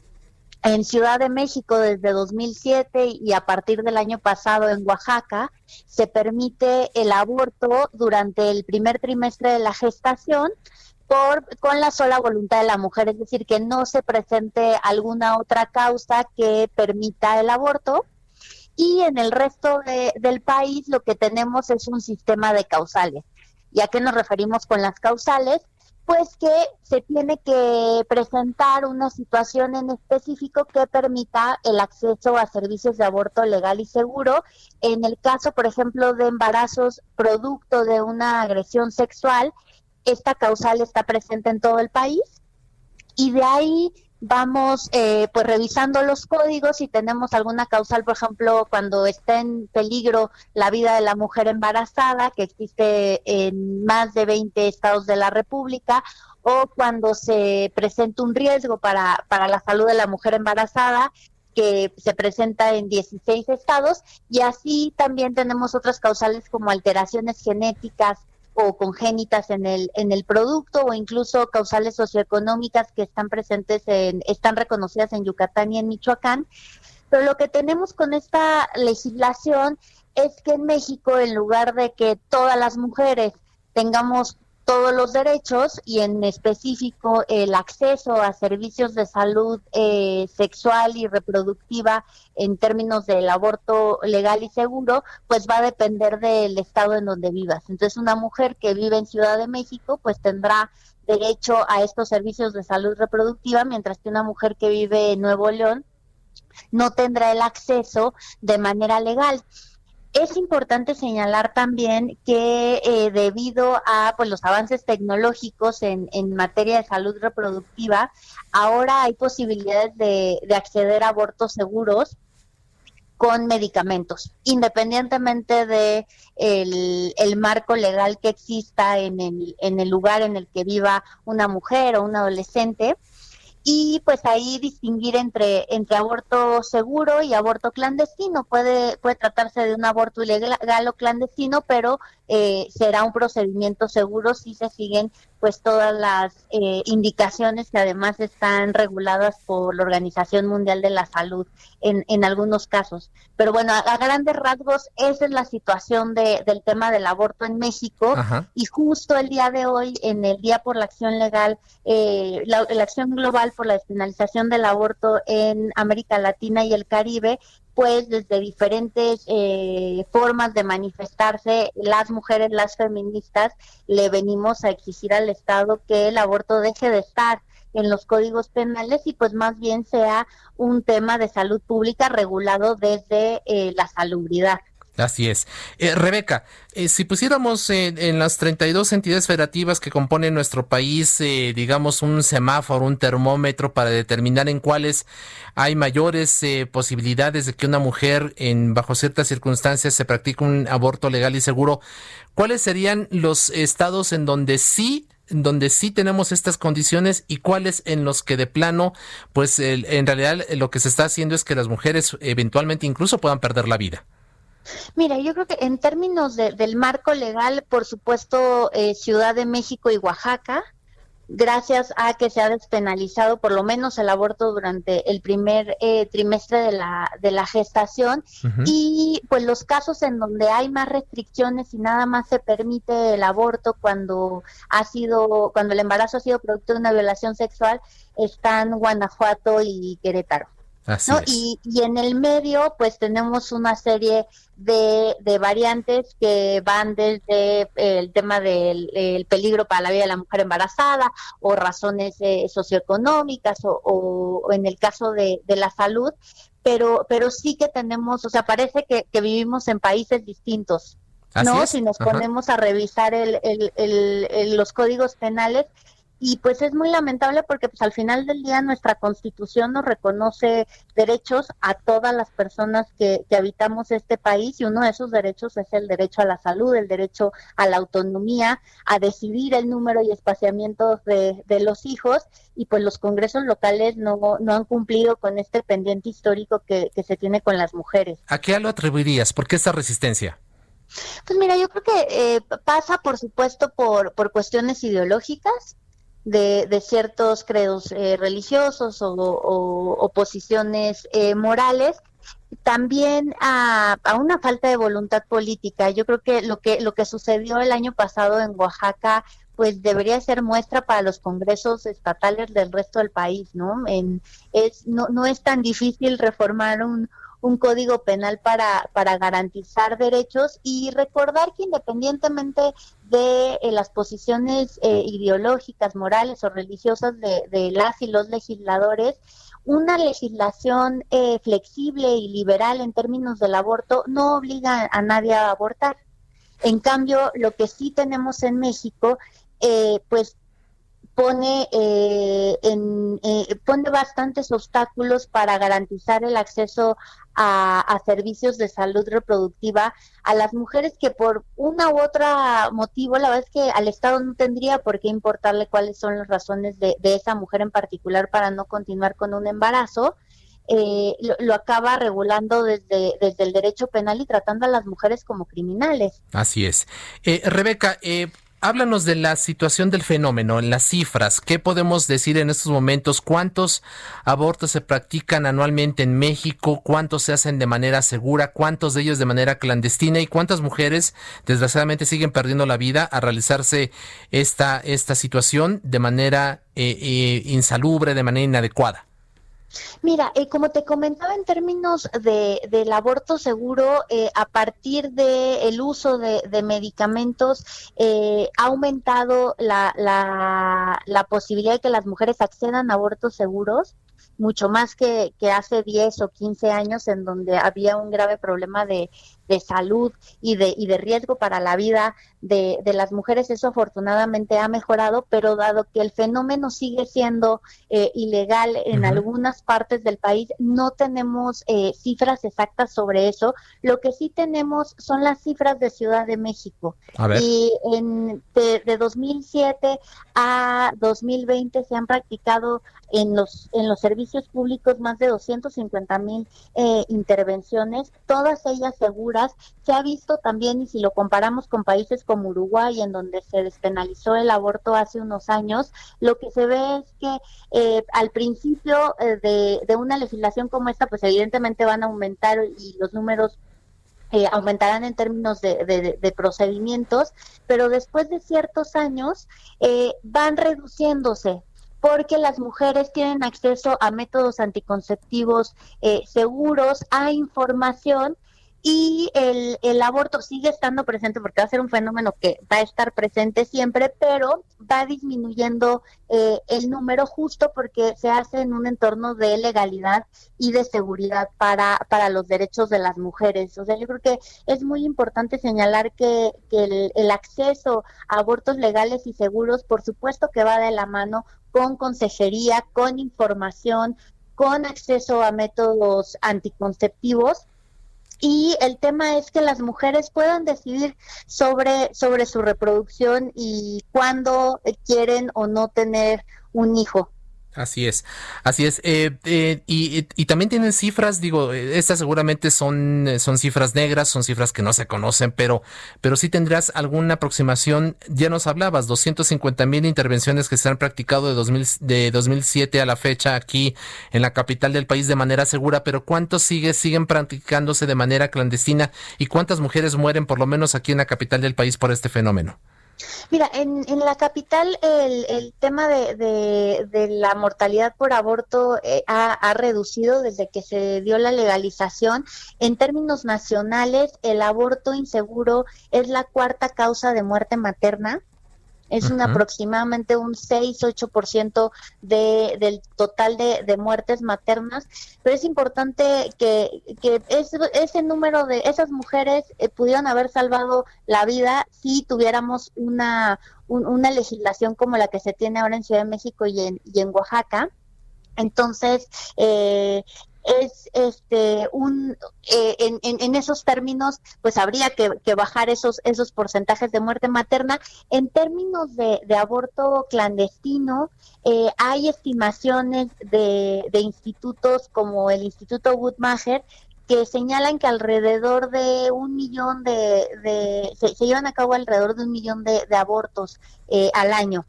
en Ciudad de México desde 2007 y a partir del año pasado en Oaxaca se permite el aborto durante el primer trimestre de la gestación por con la sola voluntad de la mujer, es decir, que no se presente alguna otra causa que permita el aborto. Y en el resto de, del país lo que tenemos es un sistema de causales. ¿Y a qué nos referimos con las causales? Pues que se tiene que presentar una situación en específico que permita el acceso a servicios de aborto legal y seguro. En el caso, por ejemplo, de embarazos producto de una agresión sexual, esta causal está presente en todo el país y de ahí vamos eh, pues revisando los códigos y tenemos alguna causal, por ejemplo, cuando está en peligro la vida de la mujer embarazada, que existe en más de 20 estados de la República, o cuando se presenta un riesgo para, para la salud de la mujer embarazada, que se presenta en 16 estados, y así también tenemos otras causales como alteraciones genéticas, o congénitas en el en el producto o incluso causales socioeconómicas que están presentes en están reconocidas en Yucatán y en Michoacán. Pero lo que tenemos con esta legislación es que en México en lugar de que todas las mujeres tengamos todos los derechos y en específico el acceso a servicios de salud eh, sexual y reproductiva en términos del aborto legal y seguro, pues va a depender del estado en donde vivas. Entonces una mujer que vive en Ciudad de México pues tendrá derecho a estos servicios de salud reproductiva, mientras que una mujer que vive en Nuevo León no tendrá el acceso de manera legal. Es importante señalar también que eh, debido a pues, los avances tecnológicos en, materia de salud reproductiva, ahora hay posibilidades de, de acceder a abortos seguros con medicamentos, independientemente de el, marco legal que exista en el, en el lugar en el que viva una mujer o un adolescente y pues ahí distinguir entre entre aborto seguro y aborto clandestino. Puede puede tratarse de un aborto ilegal o clandestino pero eh, será un procedimiento seguro si se siguen pues todas las eh, indicaciones que además están reguladas por la Organización Mundial de la Salud en, en algunos casos. Pero bueno, a, grandes rasgos esa es la situación de, del tema del aborto en México y justo el día de hoy, en el Día por la Acción Legal, eh, la, la Acción Global por la Despenalización del Aborto en América Latina y el Caribe, pues desde diferentes eh, formas de manifestarse, las mujeres, las feministas, le venimos a exigir al Estado que el aborto deje de estar en los códigos penales y pues más bien sea un tema de salud pública regulado desde eh, la salubridad. Así es. Eh, Rebeca, eh, si pusiéramos en las 32 entidades federativas que componen nuestro país, eh, digamos, un semáforo, un termómetro para determinar en cuáles hay mayores posibilidades de que una mujer, en bajo ciertas circunstancias, se practique un aborto legal y seguro, ¿cuáles serían los estados en donde sí donde sí tenemos estas condiciones y cuáles en los que de plano, pues en realidad lo que se está haciendo es que las mujeres eventualmente incluso puedan perder la vida. Mira, yo creo que en términos del marco legal, por supuesto, eh, Ciudad de México y Oaxaca, gracias a que se ha despenalizado por lo menos el aborto durante el primer eh, trimestre de la, de la gestación y pues los casos en donde hay más restricciones y nada más se permite el aborto cuando ha sido cuando el embarazo ha sido producto de una violación sexual están Guanajuato y Querétaro. Y, y, en el medio, pues tenemos una serie de, de, variantes que van desde el tema del peligro para la vida de la mujer embarazada o razones eh, socioeconómicas o, en el caso de, de, la salud, pero, pero sí que tenemos, o sea, parece que, que vivimos en países distintos. ¿no? Si nos ponemos a revisar el, el, los códigos penales, y pues es muy lamentable porque pues al final del día nuestra constitución nos reconoce derechos a todas las personas que, habitamos este país y uno de esos derechos es el derecho a la salud, el derecho a la autonomía, a decidir el número y espaciamiento de, los hijos y pues los congresos locales no, no han cumplido con este pendiente histórico que, se tiene con las mujeres. ¿A qué lo atribuirías? ¿Por qué esta resistencia? Pues mira, yo creo que eh, pasa por supuesto por, por cuestiones ideológicas, de, ciertos credos eh, religiosos o, posiciones eh, morales también a, una falta de voluntad política. Yo creo que lo que lo que sucedió el año pasado en Oaxaca pues debería ser muestra para los congresos estatales del resto del país, ¿no? En, es no, no es tan difícil reformar un, un código penal para, para garantizar derechos y recordar que independientemente de eh, las posiciones eh, ideológicas, morales o religiosas de, las y los legisladores, una legislación eh, flexible y liberal en términos del aborto no obliga a nadie a abortar. En cambio, lo que sí tenemos en México, pues pone, eh, en, eh, pone bastantes obstáculos para garantizar el acceso a, servicios de salud reproductiva a las mujeres que por una u otra motivo, la verdad es que al Estado no tendría por qué importarle cuáles son las razones de, esa mujer en particular para no continuar con un embarazo. Eh, lo, acaba regulando desde, desde el derecho penal y tratando a las mujeres como criminales. Así es. Rebeca, eh, háblanos de la situación del fenómeno, en las cifras. ¿Qué podemos decir en estos momentos? ¿Cuántos abortos se practican anualmente en México? ¿Cuántos se hacen de manera segura? ¿Cuántos de ellos de manera clandestina? ¿Y cuántas mujeres desgraciadamente siguen perdiendo la vida a realizarse esta, esta situación de manera eh, eh, insalubre, de manera inadecuada? Mira, eh, como te comentaba en términos de, del aborto seguro, eh, a partir del uso de, medicamentos eh, ha aumentado la, la, la posibilidad de que las mujeres accedan a abortos seguros mucho más que, que hace 10 o 15 años en donde había un grave problema de, de salud y de, y de riesgo para la vida de, de, las mujeres. Eso afortunadamente ha mejorado, pero dado que el fenómeno sigue siendo eh, ilegal en algunas partes del país, no tenemos eh, cifras exactas sobre eso. Lo que sí tenemos son las cifras de Ciudad de México. Y en, de, de 2007 a 2020 se han practicado en los, en los servicios servicios públicos más de 250 mil eh, intervenciones, todas ellas seguras. Se ha visto también, y si lo comparamos con países como Uruguay, en donde se despenalizó el aborto hace unos años, lo que se ve es que eh, al principio eh, de, de una legislación como esta, pues evidentemente van a aumentar y los números eh, aumentarán en términos de, procedimientos, pero después de ciertos años eh, van reduciéndose porque las mujeres tienen acceso a métodos anticonceptivos eh, seguros, a información y el, aborto sigue estando presente porque va a ser un fenómeno que va a estar presente siempre, pero va disminuyendo eh, el número justo porque se hace en un entorno de legalidad y de seguridad para, para los derechos de las mujeres. O sea, yo creo que es muy importante señalar que, que el, el acceso a abortos legales y seguros, por supuesto que va de la mano con consejería, con información, con acceso a métodos anticonceptivos y el tema es que las mujeres puedan decidir sobre, sobre su reproducción y cuándo quieren o no tener un hijo. Así es, así es. Eh, eh, y, y, también tienen cifras, digo, estas seguramente son, son cifras negras, son cifras que no se conocen, pero, pero sí tendrás alguna aproximación. Ya nos hablabas, 250 mil intervenciones que se han practicado de, 2000, de 2007 a la fecha aquí en la capital del país de manera segura, pero ¿cuántos sigue, siguen practicándose de manera clandestina y cuántas mujeres mueren por lo menos aquí en la capital del país por este fenómeno? Mira, en, en la capital el, el tema de, la mortalidad por aborto eh, ha, reducido desde que se dio la legalización. En términos nacionales, el aborto inseguro es la cuarta causa de muerte materna es un aproximadamente un 6-8% de, del total de, de, muertes maternas, pero es importante que, que ese, ese número de esas mujeres eh, pudieran haber salvado la vida si tuviéramos una, una legislación como la que se tiene ahora en Ciudad de México y en, y en Oaxaca. Entonces, eh, es este un eh, en, en, esos términos pues habría que, que, bajar esos esos porcentajes de muerte materna. En términos de, de aborto clandestino eh, hay estimaciones de, de, institutos como el Instituto Woodmacher que señalan que alrededor de un millón de, de se, se, llevan a cabo alrededor de un millón de, de abortos eh, al año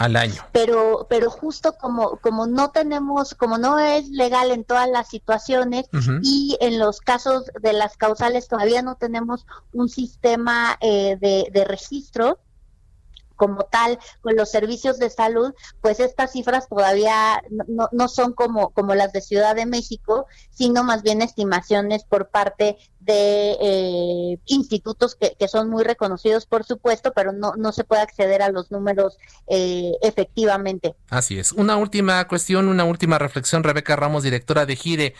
al año. Pero, pero justo como, como no tenemos, como no es legal en todas las situaciones uh -huh. y en los casos de las causales todavía no tenemos un sistema eh, de, de registro, como tal con los servicios de salud, pues estas cifras todavía no, no, son como, como las de Ciudad de México, sino más bien estimaciones por parte de eh, institutos que, que, son muy reconocidos, por supuesto, pero no, no se puede acceder a los números eh, efectivamente. Así es. Una última cuestión, una última reflexión, Rebeca Ramos, directora de Gire.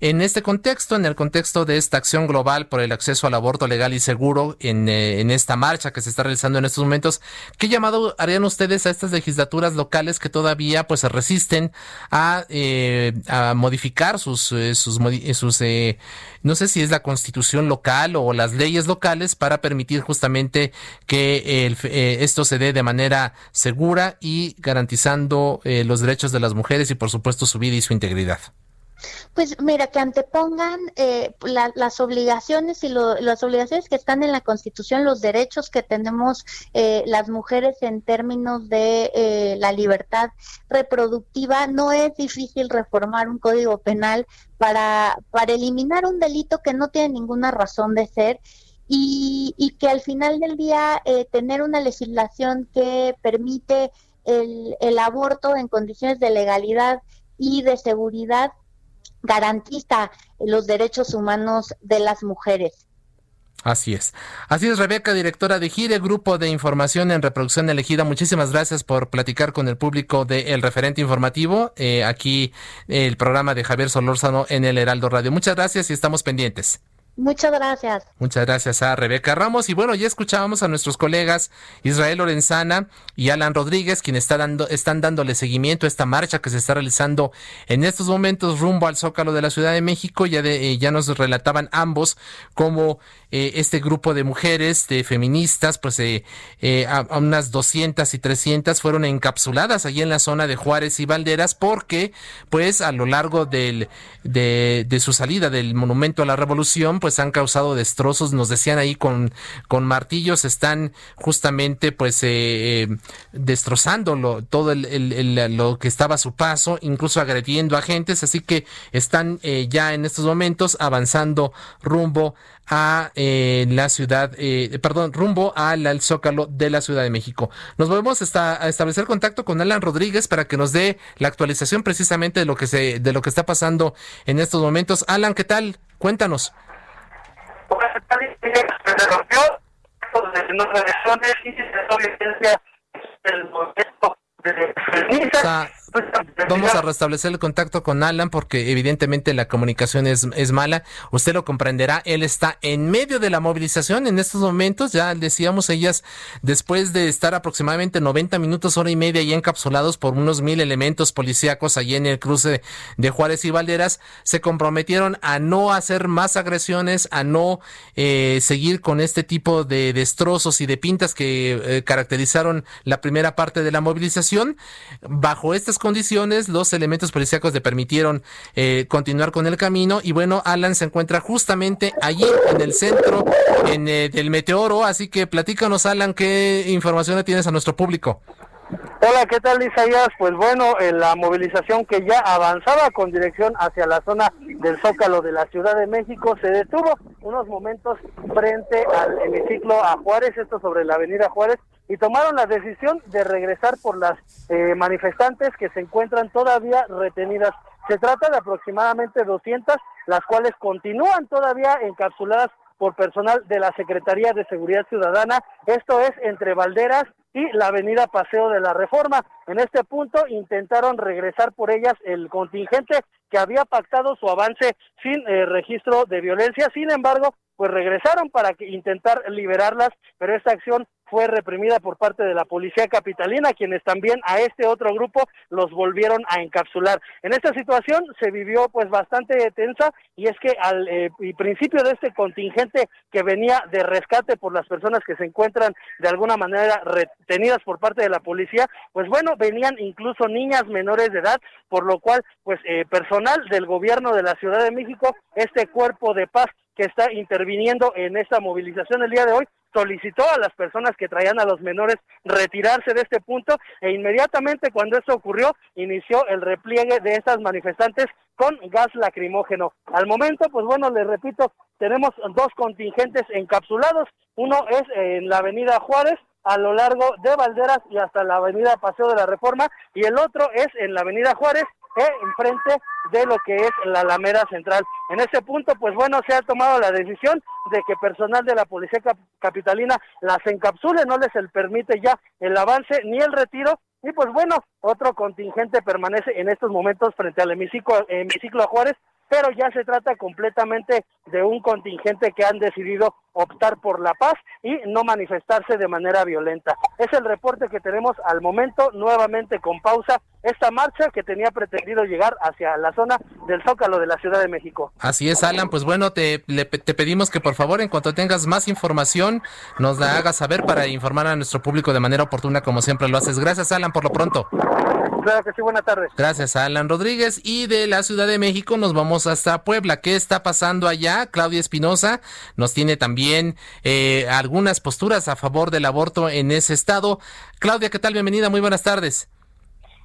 En este contexto, en el contexto de esta acción global por el acceso al aborto legal y seguro, en, eh, en esta marcha que se está realizando en estos momentos, ¿qué llamado harían ustedes a estas legislaturas locales que todavía pues se resisten a, eh, a modificar sus, eh, sus, sus eh, no sé si es la constitución local o las leyes locales para permitir justamente que el, eh, esto se dé de manera segura y garantizando eh, los derechos de las mujeres y por supuesto su vida y su integridad. Pues mira, que antepongan eh, la, las obligaciones y lo, las obligaciones que están en la Constitución, los derechos que tenemos eh, las mujeres en términos de eh, la libertad reproductiva. No es difícil reformar un código penal para, para eliminar un delito que no tiene ninguna razón de ser. Y, y que al final del día eh, tener una legislación que permite el, el aborto en condiciones de legalidad y de seguridad garantiza los derechos humanos de las mujeres. Así es. Así es, Rebeca, directora de GIRE, Grupo de Información en Reproducción Elegida. Muchísimas gracias por platicar con el público del de referente informativo. Eh, aquí el programa de Javier Solórzano en el Heraldo Radio. Muchas gracias y estamos pendientes. Muchas gracias. Muchas gracias a Rebeca Ramos. Y bueno, ya escuchábamos a nuestros colegas Israel Lorenzana y Alan Rodríguez, quienes está dando, están dándole seguimiento a esta marcha que se está realizando en estos momentos rumbo al Zócalo de la Ciudad de México. Ya, de, eh, ya nos relataban ambos cómo eh, este grupo de mujeres, de feministas, pues eh, eh, a, unas 200 y 300 fueron encapsuladas allí en la zona de Juárez y Valderas porque pues a lo largo del, de, de su salida del monumento a la revolución pues han causado destrozos, nos decían ahí con, con martillos, están justamente pues destrozando todo el, lo que estaba a su paso, incluso agrediendo agentes, así que están ya en estos momentos avanzando rumbo a eh, la ciudad, eh, perdón, rumbo al, al, Zócalo de la Ciudad de México. Nos volvemos a establecer contacto con Alan Rodríguez para que nos dé la actualización precisamente de lo que se, de lo que está pasando en estos momentos. Alan, ¿qué tal? Cuéntanos. Vamos a restablecer el contacto con Alan porque evidentemente la comunicación es, es mala. Usted lo comprenderá, él está en medio de la movilización en estos momentos. Ya decíamos ellas, después de estar aproximadamente 90 minutos, hora y media y encapsulados por unos mil elementos policíacos allí en el cruce de Juárez y Valderas, se comprometieron a no hacer más agresiones, a no eh, seguir con este tipo de destrozos y de pintas que eh, caracterizaron la primera parte de la movilización. Bajo estas condiciones, los elementos policíacos le permitieron eh, continuar con el camino y bueno, Alan se encuentra justamente allí en el centro en, eh, del meteoro, así que platícanos Alan, ¿qué información tienes a nuestro público? Hola, ¿qué tal Isaías? Pues bueno, en la movilización que ya avanzaba con dirección hacia la zona del Zócalo de la Ciudad de México se detuvo unos momentos frente al hemiciclo a Juárez, esto sobre la avenida Juárez, y tomaron la decisión de regresar por las eh, manifestantes que se encuentran todavía retenidas. Se trata de aproximadamente 200, las cuales continúan todavía encapsuladas por personal de la Secretaría de Seguridad Ciudadana. Esto es entre Valderas y la avenida Paseo de la Reforma. En este punto intentaron regresar por ellas el contingente que había pactado su avance sin eh, registro de violencia. Sin embargo, pues regresaron para intentar liberarlas, pero esta acción fue reprimida por parte de la policía capitalina, quienes también a este otro grupo los volvieron a encapsular. En esta situación se vivió pues bastante tensa y es que al eh, principio de este contingente que venía de rescate por las personas que se encuentran de alguna manera retenidas por parte de la policía, pues bueno, venían incluso niñas menores de edad, por lo cual pues eh, personal del gobierno de la Ciudad de México, este cuerpo de paz que está interviniendo en esta movilización el día de hoy, solicitó a las personas que traían a los menores retirarse de este punto e inmediatamente cuando esto ocurrió inició el repliegue de estas manifestantes con gas lacrimógeno. Al momento, pues bueno, les repito, tenemos dos contingentes encapsulados, uno es en la avenida Juárez, a lo largo de Valderas y hasta la avenida Paseo de la Reforma y el otro es en la avenida Juárez enfrente de lo que es la Alameda Central. En ese punto, pues bueno, se ha tomado la decisión de que personal de la Policía Capitalina las encapsule, no les permite ya el avance ni el retiro. Y pues bueno, otro contingente permanece en estos momentos frente al hemiciclo, hemiciclo a Juárez pero ya se trata completamente de un contingente que han decidido optar por la paz y no manifestarse de manera violenta. Es el reporte que tenemos al momento, nuevamente con pausa, esta marcha que tenía pretendido llegar hacia la zona del Zócalo de la Ciudad de México. Así es, Alan, pues bueno, te, te pedimos que por favor, en cuanto tengas más información, nos la hagas saber para informar a nuestro público de manera oportuna, como siempre lo haces. Gracias, Alan, por lo pronto. Gracias Alan Rodríguez. Y de la Ciudad de México nos vamos hasta Puebla. ¿Qué está pasando allá? Claudia Espinosa nos tiene también eh, algunas posturas a favor del aborto en ese estado. Claudia, ¿qué tal? Bienvenida, muy buenas tardes.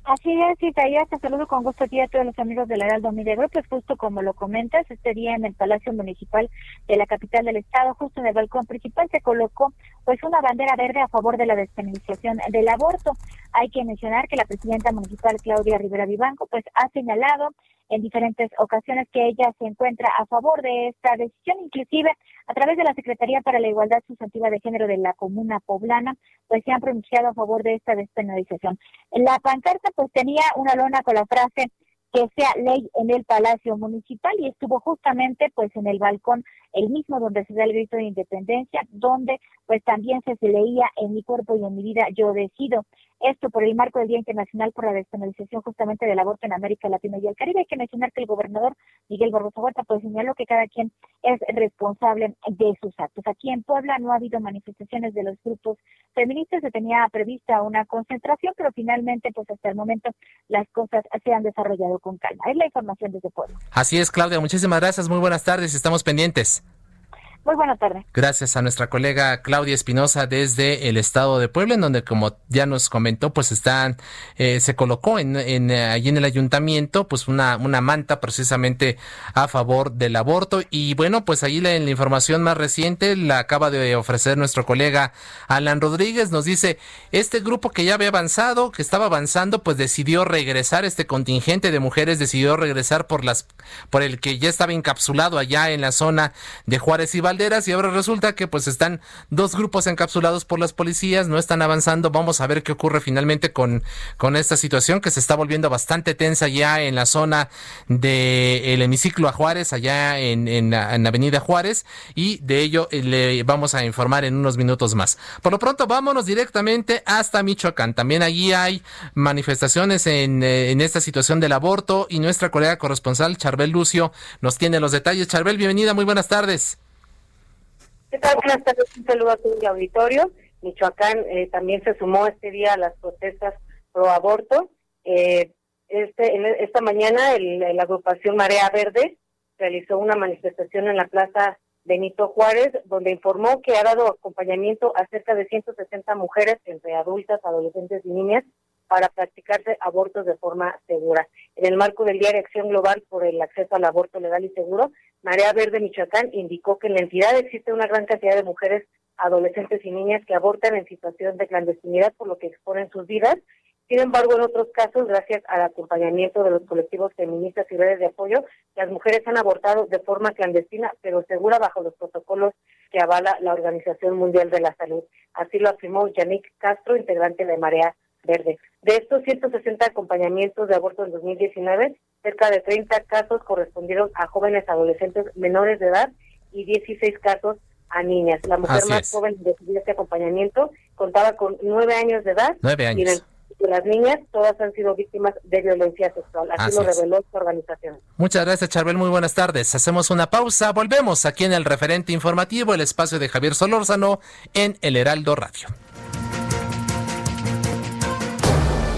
Así es, ya te saludo con gusto aquí a todos los amigos del Heraldo Media Pues justo como lo comentas, este día en el Palacio Municipal de la capital del estado, justo en el balcón principal, se colocó pues una bandera verde a favor de la despenalización del aborto. Hay que mencionar que la presidenta municipal Claudia Rivera Vivanco pues ha señalado en diferentes ocasiones que ella se encuentra a favor de esta decisión, inclusive a través de la Secretaría para la Igualdad Sustantiva de Género de la Comuna Poblana, pues se han pronunciado a favor de esta despenalización. La pancarta pues tenía una lona con la frase que sea ley en el Palacio Municipal y estuvo justamente pues en el balcón el mismo donde se da el grito de independencia, donde pues también se, leía en mi cuerpo y en mi vida yo decido. Esto por el marco del Día Internacional por la Despenalización justamente del aborto en América Latina y el Caribe. Hay que mencionar que el gobernador Miguel Barbosa Huerta pues señaló que cada quien es responsable de sus actos. Aquí en Puebla no ha habido manifestaciones de los grupos feministas, se tenía prevista una concentración, pero finalmente pues hasta el momento las cosas se han desarrollado con calma. Es la información desde Puebla. Así es, Claudia, muchísimas gracias, muy buenas tardes, estamos pendientes. Muy buenas tardes. Gracias a nuestra colega Claudia Espinosa desde el estado de Puebla, en donde como ya nos comentó, pues están, eh, se colocó en, en, allí en el ayuntamiento, pues una, una manta precisamente a favor del aborto. Y bueno, pues ahí la, la información más reciente la acaba de ofrecer nuestro colega Alan Rodríguez. Nos dice, este grupo que ya había avanzado, que estaba avanzando, pues decidió regresar, este contingente de mujeres decidió regresar por las, por el que ya estaba encapsulado allá en la zona de Juárez y y ahora resulta que pues están dos grupos encapsulados por las policías, no están avanzando, vamos a ver qué ocurre finalmente con, con esta situación que se está volviendo bastante tensa ya en la zona del hemiciclo a Juárez, allá en, en, en Avenida Juárez y de ello eh, le vamos a informar en unos minutos más. Por lo pronto vámonos directamente hasta Michoacán, también allí hay manifestaciones en, eh, en esta situación del aborto y nuestra colega corresponsal Charbel Lucio nos tiene los detalles. Charbel, bienvenida, muy buenas tardes. ¿Qué tal? Buenas tardes, un saludo a tu auditorio. Michoacán eh, también se sumó este día a las protestas pro aborto. Eh, este, en esta mañana el, la agrupación Marea Verde realizó una manifestación en la Plaza Benito Juárez, donde informó que ha dado acompañamiento a cerca de 160 mujeres, entre adultas, adolescentes y niñas, para practicarse abortos de forma segura. En el marco del Día de Acción Global por el Acceso al Aborto Legal y Seguro, Marea Verde Michoacán indicó que en la entidad existe una gran cantidad de mujeres, adolescentes y niñas que abortan en situación de clandestinidad por lo que exponen sus vidas. Sin embargo, en otros casos, gracias al acompañamiento de los colectivos feministas y redes de apoyo, las mujeres han abortado de forma clandestina, pero segura bajo los protocolos que avala la Organización Mundial de la Salud. Así lo afirmó Yannick Castro, integrante de Marea Verde. De estos 160 acompañamientos de aborto en 2019, cerca de 30 casos correspondieron a jóvenes adolescentes menores de edad y 16 casos a niñas. La mujer más joven de este acompañamiento contaba con 9 años de edad. 9 años. Y las niñas todas han sido víctimas de violencia sexual. Así, lo reveló esta organización. Muchas gracias, Charbel. Muy buenas tardes. Hacemos una pausa. Volvemos aquí en el referente informativo, el espacio de Javier Solórzano en El Heraldo Radio.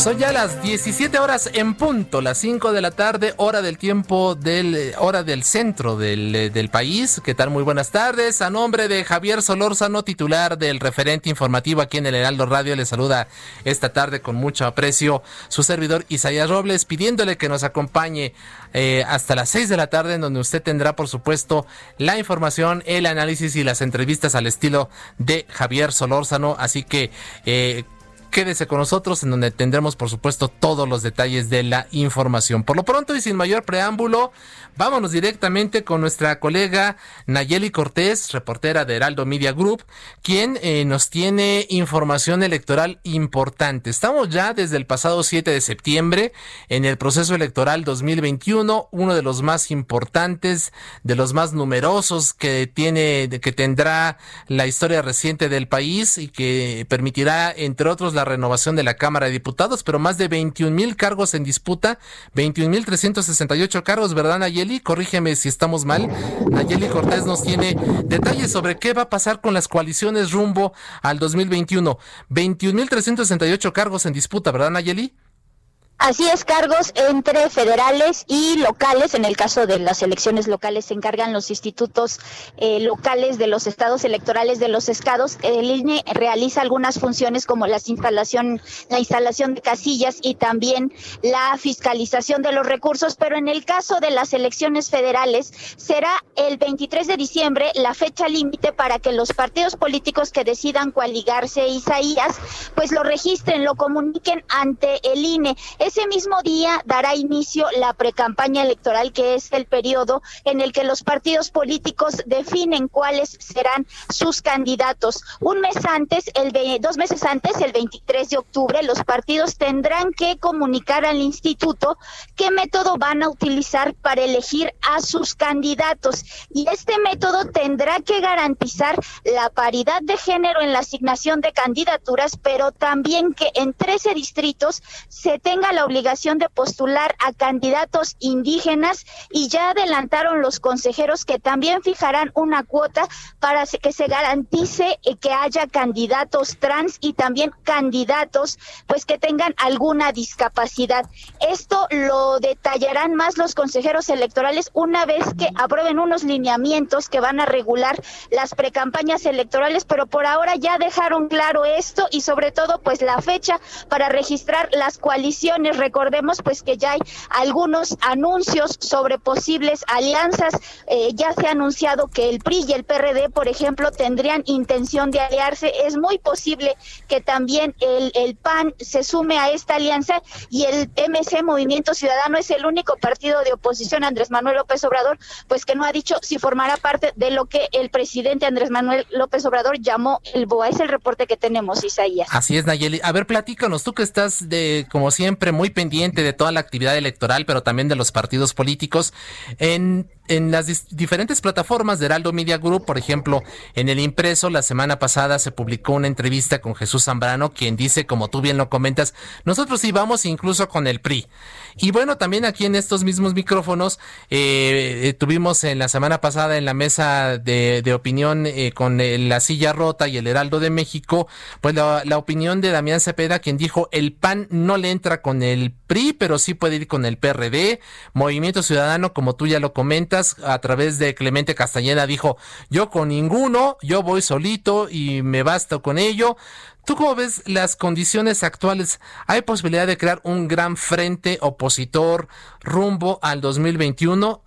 Son ya las 17 horas en punto, las 5 de la tarde, hora del tiempo del eh, hora del centro del, eh, del, país. ¿Qué tal? Muy buenas tardes. A nombre de Javier Solórzano, titular del referente informativo aquí en el Heraldo Radio, le saluda esta tarde con mucho aprecio su servidor Isaías Robles, pidiéndole que nos acompañe eh, hasta las 6 de la tarde, en donde usted tendrá, por supuesto, la información, el análisis y las entrevistas al estilo de Javier Solórzano. Así que eh, Quédese con nosotros en donde tendremos por supuesto todos los detalles de la información. Por lo pronto y sin mayor preámbulo, vámonos directamente con nuestra colega Nayeli Cortés, reportera de Heraldo Media Group, quien eh, nos tiene información electoral importante. Estamos ya desde el pasado 7 de septiembre en el proceso electoral 2021, uno de los más importantes, de los más numerosos que tiene, que tendrá la historia reciente del país y que permitirá, entre otros, la renovación de la Cámara de Diputados, pero más de 21 mil cargos en disputa, 21 mil 368 cargos, ¿verdad, Nayeli? Corrígeme si estamos mal. Nayeli Cortés nos tiene detalles sobre qué va a pasar con las coaliciones rumbo al 2021. 21 mil 368 cargos en disputa, ¿verdad, Nayeli? Así es, cargos entre federales y locales. En el caso de las elecciones locales se encargan los institutos eh, locales de los estados electorales de los estados. El INE realiza algunas funciones como la instalación, la instalación de casillas y también la fiscalización de los recursos. Pero en el caso de las elecciones federales será el 23 de diciembre la fecha límite para que los partidos políticos que decidan coaligarse Isaías, pues lo registren, lo comuniquen ante el INE. Ese mismo día dará inicio la precampaña electoral, que es el periodo en el que los partidos políticos definen cuáles serán sus candidatos. Un mes antes, el dos meses antes, el 23 de octubre, los partidos tendrán que comunicar al instituto qué método van a utilizar para elegir a sus candidatos. Y este método tendrá que garantizar la paridad de género en la asignación de candidaturas, pero también que en 13 distritos se tenga la obligación de postular a candidatos indígenas y ya adelantaron los consejeros que también fijarán una cuota para que se garantice eh, que haya candidatos trans y también candidatos pues que tengan alguna discapacidad. Esto lo detallarán más los consejeros electorales una vez que aprueben unos lineamientos que van a regular las precampañas electorales, pero por ahora ya dejaron claro esto y sobre todo pues la fecha para registrar las coaliciones recordemos pues que ya hay algunos anuncios sobre posibles alianzas. Eh, ya se ha anunciado que el PRI y el PRD, por ejemplo, tendrían intención de aliarse. Es muy posible que también el, el PAN se sume a esta alianza y el MC Movimiento Ciudadano es el único partido de oposición, Andrés Manuel López Obrador, pues que no ha dicho si formará parte de lo que el presidente Andrés Manuel López Obrador llamó el BOA. Es el reporte que tenemos, Isaías. Así es, Nayeli. A ver, platícanos, tú que estás de, como siempre, muy pendiente de toda la actividad electoral, pero también de los partidos políticos. En en las diferentes plataformas de Heraldo Media Group, por ejemplo, en el impreso, la semana pasada se publicó una entrevista con Jesús Zambrano, quien dice, como tú bien lo comentas, nosotros íbamos incluso con el PRI. Y bueno, también aquí en estos mismos micrófonos, eh, eh tuvimos en la semana pasada en la mesa de, opinión eh, con la silla rota y el Heraldo de México, pues la, la opinión de Damián Cepeda, quien dijo, el PAN no le entra con el PRI, pero sí puede ir con el PRD, Movimiento Ciudadano, como tú ya lo comentas, a través de Clemente Castañeda dijo, yo con ninguno, yo voy solito y me basta con ello. ¿Tú cómo ves las condiciones actuales? ¿Hay posibilidad de crear un gran frente opositor rumbo al 2021?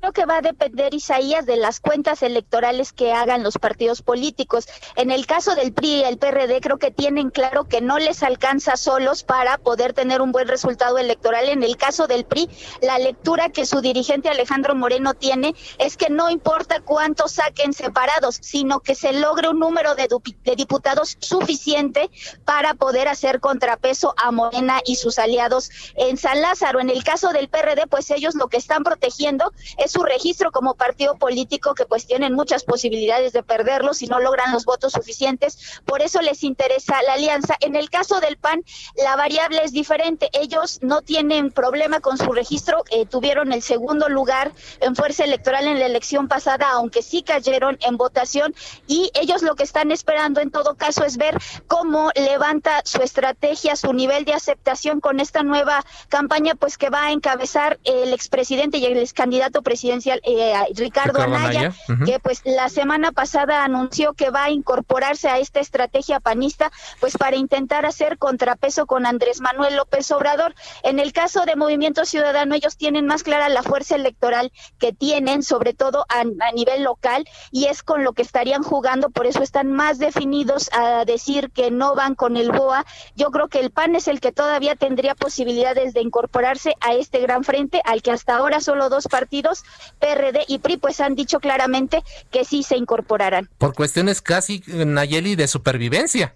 Creo que va a depender, Isaías, de las cuentas electorales que hagan los partidos políticos. En el caso del PRI y el PRD, creo que tienen claro que no les alcanza solos para poder tener un buen resultado electoral. En el caso del PRI, la lectura que su dirigente Alejandro Moreno tiene es que no importa cuántos saquen separados, sino que se logre un número de, de diputados suficiente para poder hacer contrapeso a Morena y sus aliados en San Lázaro. En el caso del PRD, pues ellos lo que están protegiendo es su registro como partido político que pues tienen muchas posibilidades de perderlo si no logran los votos suficientes. Por eso les interesa la alianza. En el caso del PAN, la variable es diferente. Ellos no tienen problema con su registro. Eh, tuvieron el segundo lugar en fuerza electoral en la elección pasada, aunque sí cayeron en votación. Y ellos lo que están esperando en todo caso es ver cómo levanta su estrategia, su nivel de aceptación con esta nueva campaña, pues que va a encabezar el expresidente y el ex candidato presidencial eh, Ricardo, Anaya, que pues la semana pasada anunció que va a incorporarse a esta estrategia panista, pues para intentar hacer contrapeso con Andrés Manuel López Obrador. En el caso de Movimiento Ciudadano, ellos tienen más clara la fuerza electoral que tienen, sobre todo a, a nivel local, y es con lo que estarían jugando, por eso están más definidos a decir que no van con el BOA. Yo creo que el PAN es el que todavía tendría posibilidades de incorporarse a este gran frente, al que hasta ahora solo dos partidos PRD y PRI pues han dicho claramente que sí se incorporarán. Por cuestiones casi, Nayeli, de supervivencia.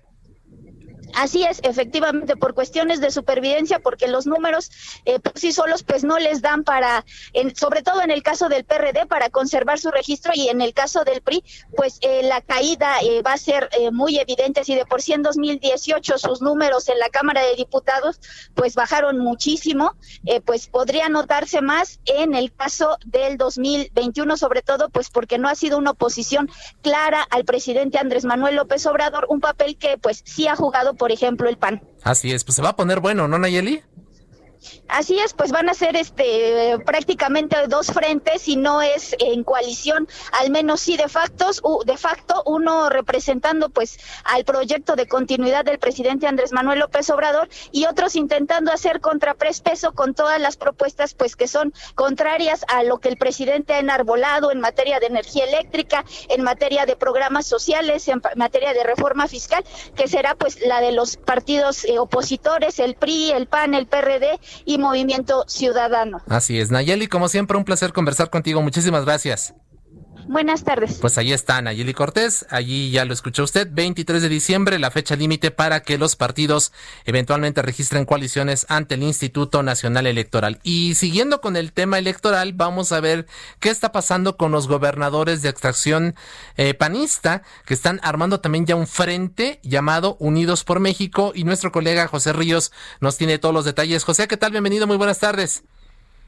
Así es, efectivamente, por cuestiones de supervivencia, porque los números eh, por sí solos pues no les dan para, en, sobre todo en el caso del PRD, para conservar su registro y en el caso del PRI, pues eh, la caída eh, va a ser eh, muy evidente. Si de por sí en 2018 sus números en la Cámara de Diputados pues bajaron muchísimo, pues podría notarse más en el caso del 2021, sobre todo pues porque no ha sido una oposición clara al presidente Andrés Manuel López Obrador, un papel que pues sí ha jugado por ejemplo, el PAN. Así es, pues se va a poner bueno, ¿no, Nayeli? Así es, pues van a ser este prácticamente dos frentes y no es en coalición, al menos sí de factos, de facto uno representando pues al proyecto de continuidad del presidente Andrés Manuel López Obrador y otros intentando hacer contrapeso con todas las propuestas pues que son contrarias a lo que el presidente ha enarbolado en materia de energía eléctrica, en materia de programas sociales, en materia de reforma fiscal, que será pues la de los partidos eh, opositores, el PRI, el PAN, el PRD y Movimiento Ciudadano. Así es, Nayeli, como siempre, un placer conversar contigo. Muchísimas gracias. Buenas tardes. Pues ahí está Nayeli Cortés, allí ya lo escuchó usted, 23 de diciembre, la fecha límite para que los partidos eventualmente registren coaliciones ante el Instituto Nacional Electoral. Y siguiendo con el tema electoral, vamos a ver qué está pasando con los gobernadores de extracción eh, panista, que están armando también ya un frente llamado Unidos por México, y nuestro colega José Ríos nos tiene todos los detalles. José, ¿qué tal? Bienvenido, muy buenas tardes.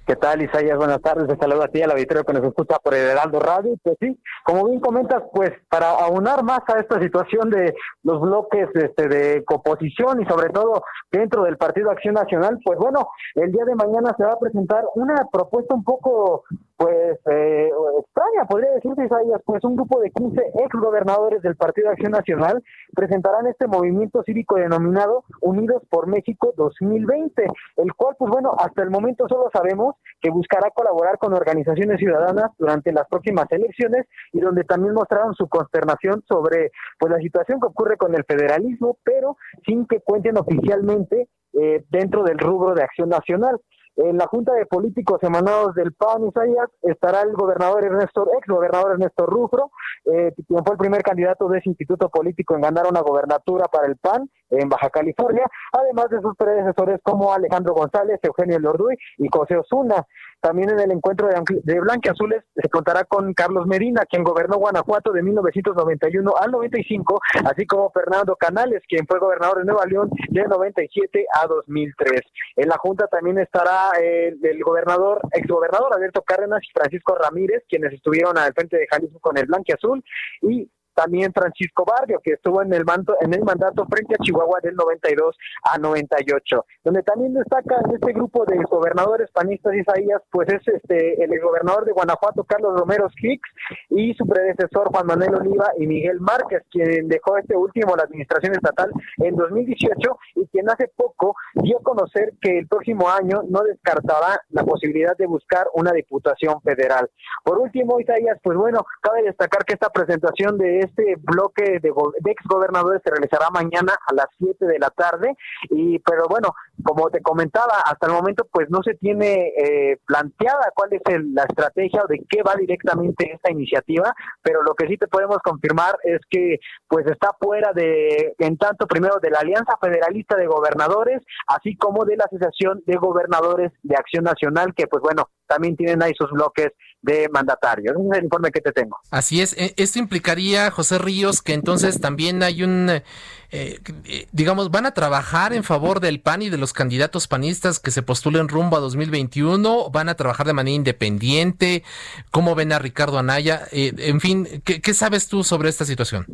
¿Qué tal, Isaías? Buenas tardes. Te saludo a ti, al auditorio que nos escucha por el Heraldo Radio. Pues sí, como bien comentas, pues para aunar más a esta situación de los bloques este, de oposición y sobre todo dentro del Partido Acción Nacional, pues bueno, el día de mañana se va a presentar una propuesta un poco pues eh, extraña, podría decirse Isaías, pues un grupo de 15 ex gobernadores del Partido Acción Nacional presentarán este movimiento cívico denominado Unidos por México 2020, el cual pues bueno, hasta el momento solo sabemos que buscará colaborar con organizaciones ciudadanas durante las próximas elecciones y donde también mostraron su consternación sobre pues la situación que ocurre con el federalismo, pero sin que cuenten oficialmente eh, dentro del rubro de acción nacional. En la Junta de Políticos Emanados del PAN, Isaías, estará el gobernador Ernesto, ex gobernador Ernesto Rufro, eh, quien fue el primer candidato de ese instituto político en ganar una gobernatura para el PAN en Baja California, además de sus predecesores como Alejandro González, Eugenio Lorduy y José Osuna. También en el encuentro de, de Blanquiazules se contará con Carlos Medina, quien gobernó Guanajuato de 1991 al 95, así como Fernando Canales, quien fue gobernador de Nueva León de 97 a 2003. En la Junta también estará eh, el gobernador, exgobernador Alberto Cárdenas y Francisco Ramírez, quienes estuvieron al frente de Jalisco con el Blanquiazul, y también Francisco Barrio, que estuvo en el, manto, en el mandato frente a Chihuahua del 92 a 98, donde también destaca este grupo de gobernadores panistas Isaías, pues es este el gobernador de Guanajuato, Carlos Romero Hicks, y su predecesor Juan Manuel Oliva y Miguel Márquez, quien dejó este último la administración estatal en 2018 y quien hace poco dio a conocer que el próximo año no descartará la posibilidad de buscar una diputación federal. Por último, Isaías, pues bueno, cabe destacar que esta presentación de este bloque de, ex gobernadores se realizará mañana a las 7 de la tarde. Y, pero bueno, como te comentaba, hasta el momento pues no se tiene eh, planteada cuál es la estrategia o de qué va directamente esta iniciativa, pero lo que sí te podemos confirmar es que pues está fuera de, en tanto primero de la Alianza Federalista de Gobernadores, así como de la Asociación de Gobernadores de Acción Nacional, que pues bueno, también tienen ahí sus bloques de mandatarios. Ese es el informe que te tengo. Así es. E, esto implicaría, José Ríos, que entonces también hay un, eh, eh, digamos, van a trabajar en favor del PAN y de los candidatos panistas que se postulen rumbo a 2021, van a trabajar de manera independiente. ¿Cómo ven a Ricardo Anaya? Eh, en fin, ¿qué sabes tú sobre esta situación?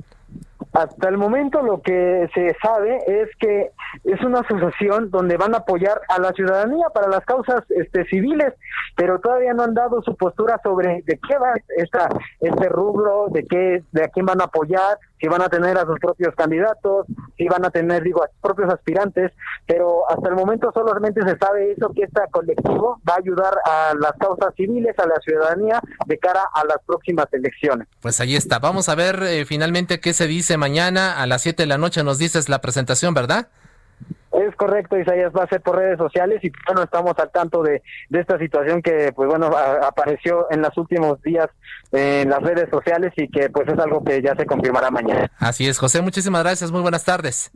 Hasta el momento lo que se sabe es que es una asociación donde van a apoyar a la ciudadanía para las causas este, civiles, pero todavía no han dado su postura sobre de qué va esta, este rubro, de qué, de a quién van a apoyar, si van a tener a sus propios candidatos, si van a tener, digo, a sus propios aspirantes, pero hasta el momento solamente se sabe eso, que este colectivo va a ayudar a las causas civiles, a la ciudadanía, de cara a las próximas elecciones. Pues ahí está, vamos a ver eh, finalmente qué se dice mañana a las 7 de la noche, nos dices la presentación, ¿verdad? Es correcto, Isaías, va a ser por redes sociales y bueno, estamos al tanto de, de esta situación que pues bueno, apareció en los últimos días en las redes sociales y que pues es algo que ya se confirmará mañana. Así es, José, muchísimas gracias, muy buenas tardes.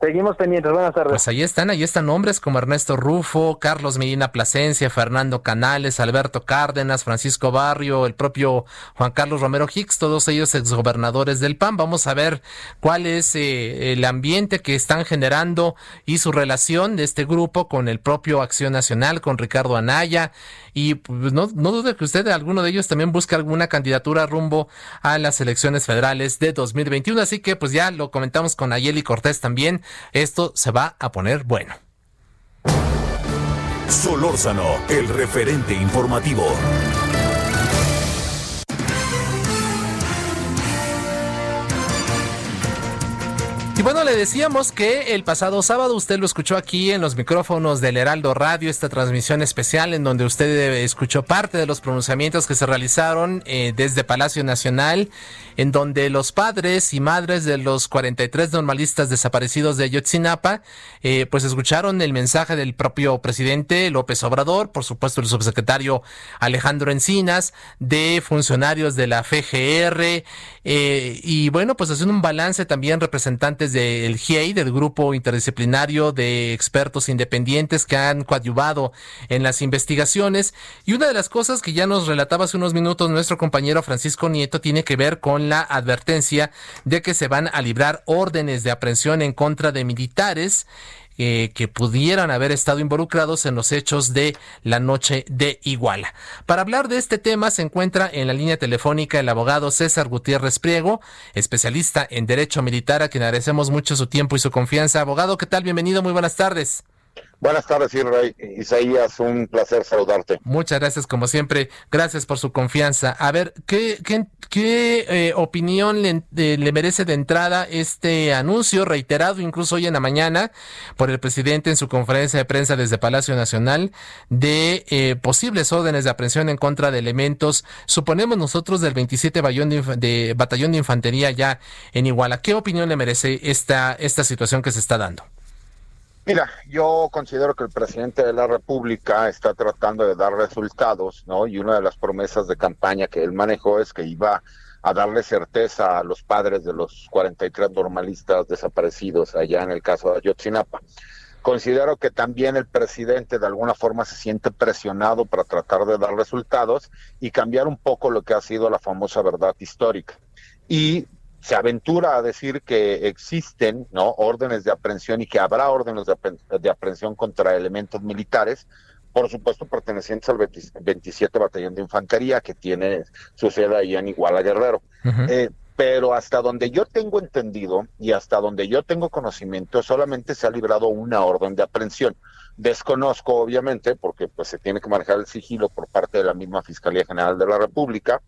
Seguimos pendientes, buenas tardes. Pues ahí están, ahí están nombres como Ernesto Rufo, Carlos Medina Plasencia, Fernando Canales, Alberto Cárdenas, Francisco Barrio, el propio Juan Carlos Romero Hicks, todos ellos exgobernadores del PAN. Vamos a ver cuál es eh, el ambiente que están generando y su relación de este grupo con el propio Acción Nacional, con Ricardo Anaya. Y pues, no, no dude que usted, alguno de ellos, también busque alguna candidatura rumbo a las elecciones federales de 2021. Así que pues ya lo comentamos con Ayeli Cortés también esto se va a poner bueno. Solórzano, el referente informativo. Y bueno, le decíamos que el pasado sábado usted lo escuchó aquí en los micrófonos del Heraldo Radio, esta transmisión especial en donde usted escuchó parte de los pronunciamientos que se realizaron eh, desde Palacio Nacional, en donde los padres y madres de los 43 normalistas desaparecidos de Ayotzinapa, eh, pues escucharon el mensaje del propio presidente López Obrador, por supuesto el subsecretario Alejandro Encinas, de funcionarios de la FGR, eh, y bueno, pues haciendo un balance también representantes del GIEI, del grupo interdisciplinario de expertos independientes que han coadyuvado en las investigaciones. Y una de las cosas que ya nos relataba hace unos minutos nuestro compañero Francisco Nieto tiene que ver con la advertencia de que se van a librar órdenes de aprehensión en contra de militares eh, que pudieran haber estado involucrados en los hechos de la noche de Iguala. Para hablar de este tema se encuentra en la línea telefónica el abogado César Gutiérrez Priego, especialista en Derecho Militar, a quien agradecemos mucho su tiempo y su confianza. Abogado, ¿qué tal? Bienvenido, muy buenas tardes. Buenas tardes, Isaías, un placer saludarte. Muchas gracias, como siempre. Gracias por su confianza. A ver, ¿qué, qué, qué eh, opinión le, le, merece de entrada este anuncio reiterado incluso hoy en la mañana por el presidente en su conferencia de prensa desde Palacio Nacional de eh, posibles órdenes de aprehensión en contra de elementos, suponemos nosotros, del 27 Batallón de, de, Batallón de Infantería ya en Iguala? ¿Qué opinión le merece esta, esta situación que se está dando? Mira, yo considero que el presidente de la República está tratando de dar resultados, ¿no? Y una de las promesas de campaña que él manejó es que iba a darle certeza a los padres de los 43 normalistas desaparecidos allá en el caso de Ayotzinapa. Considero que también el presidente de alguna forma se siente presionado para tratar de dar resultados y cambiar un poco lo que ha sido la famosa verdad histórica. Y se aventura a decir que existen ¿no? órdenes de aprehensión y que habrá órdenes de, aprehensión contra elementos militares, por supuesto pertenecientes al 27 Batallón de Infantería, que tiene su sede ahí en Iguala Guerrero. eh, pero hasta donde yo tengo entendido y hasta donde yo tengo conocimiento, solamente se ha librado una orden de aprehensión. Desconozco, obviamente, porque pues se tiene que manejar el sigilo por parte de la misma Fiscalía General de la República,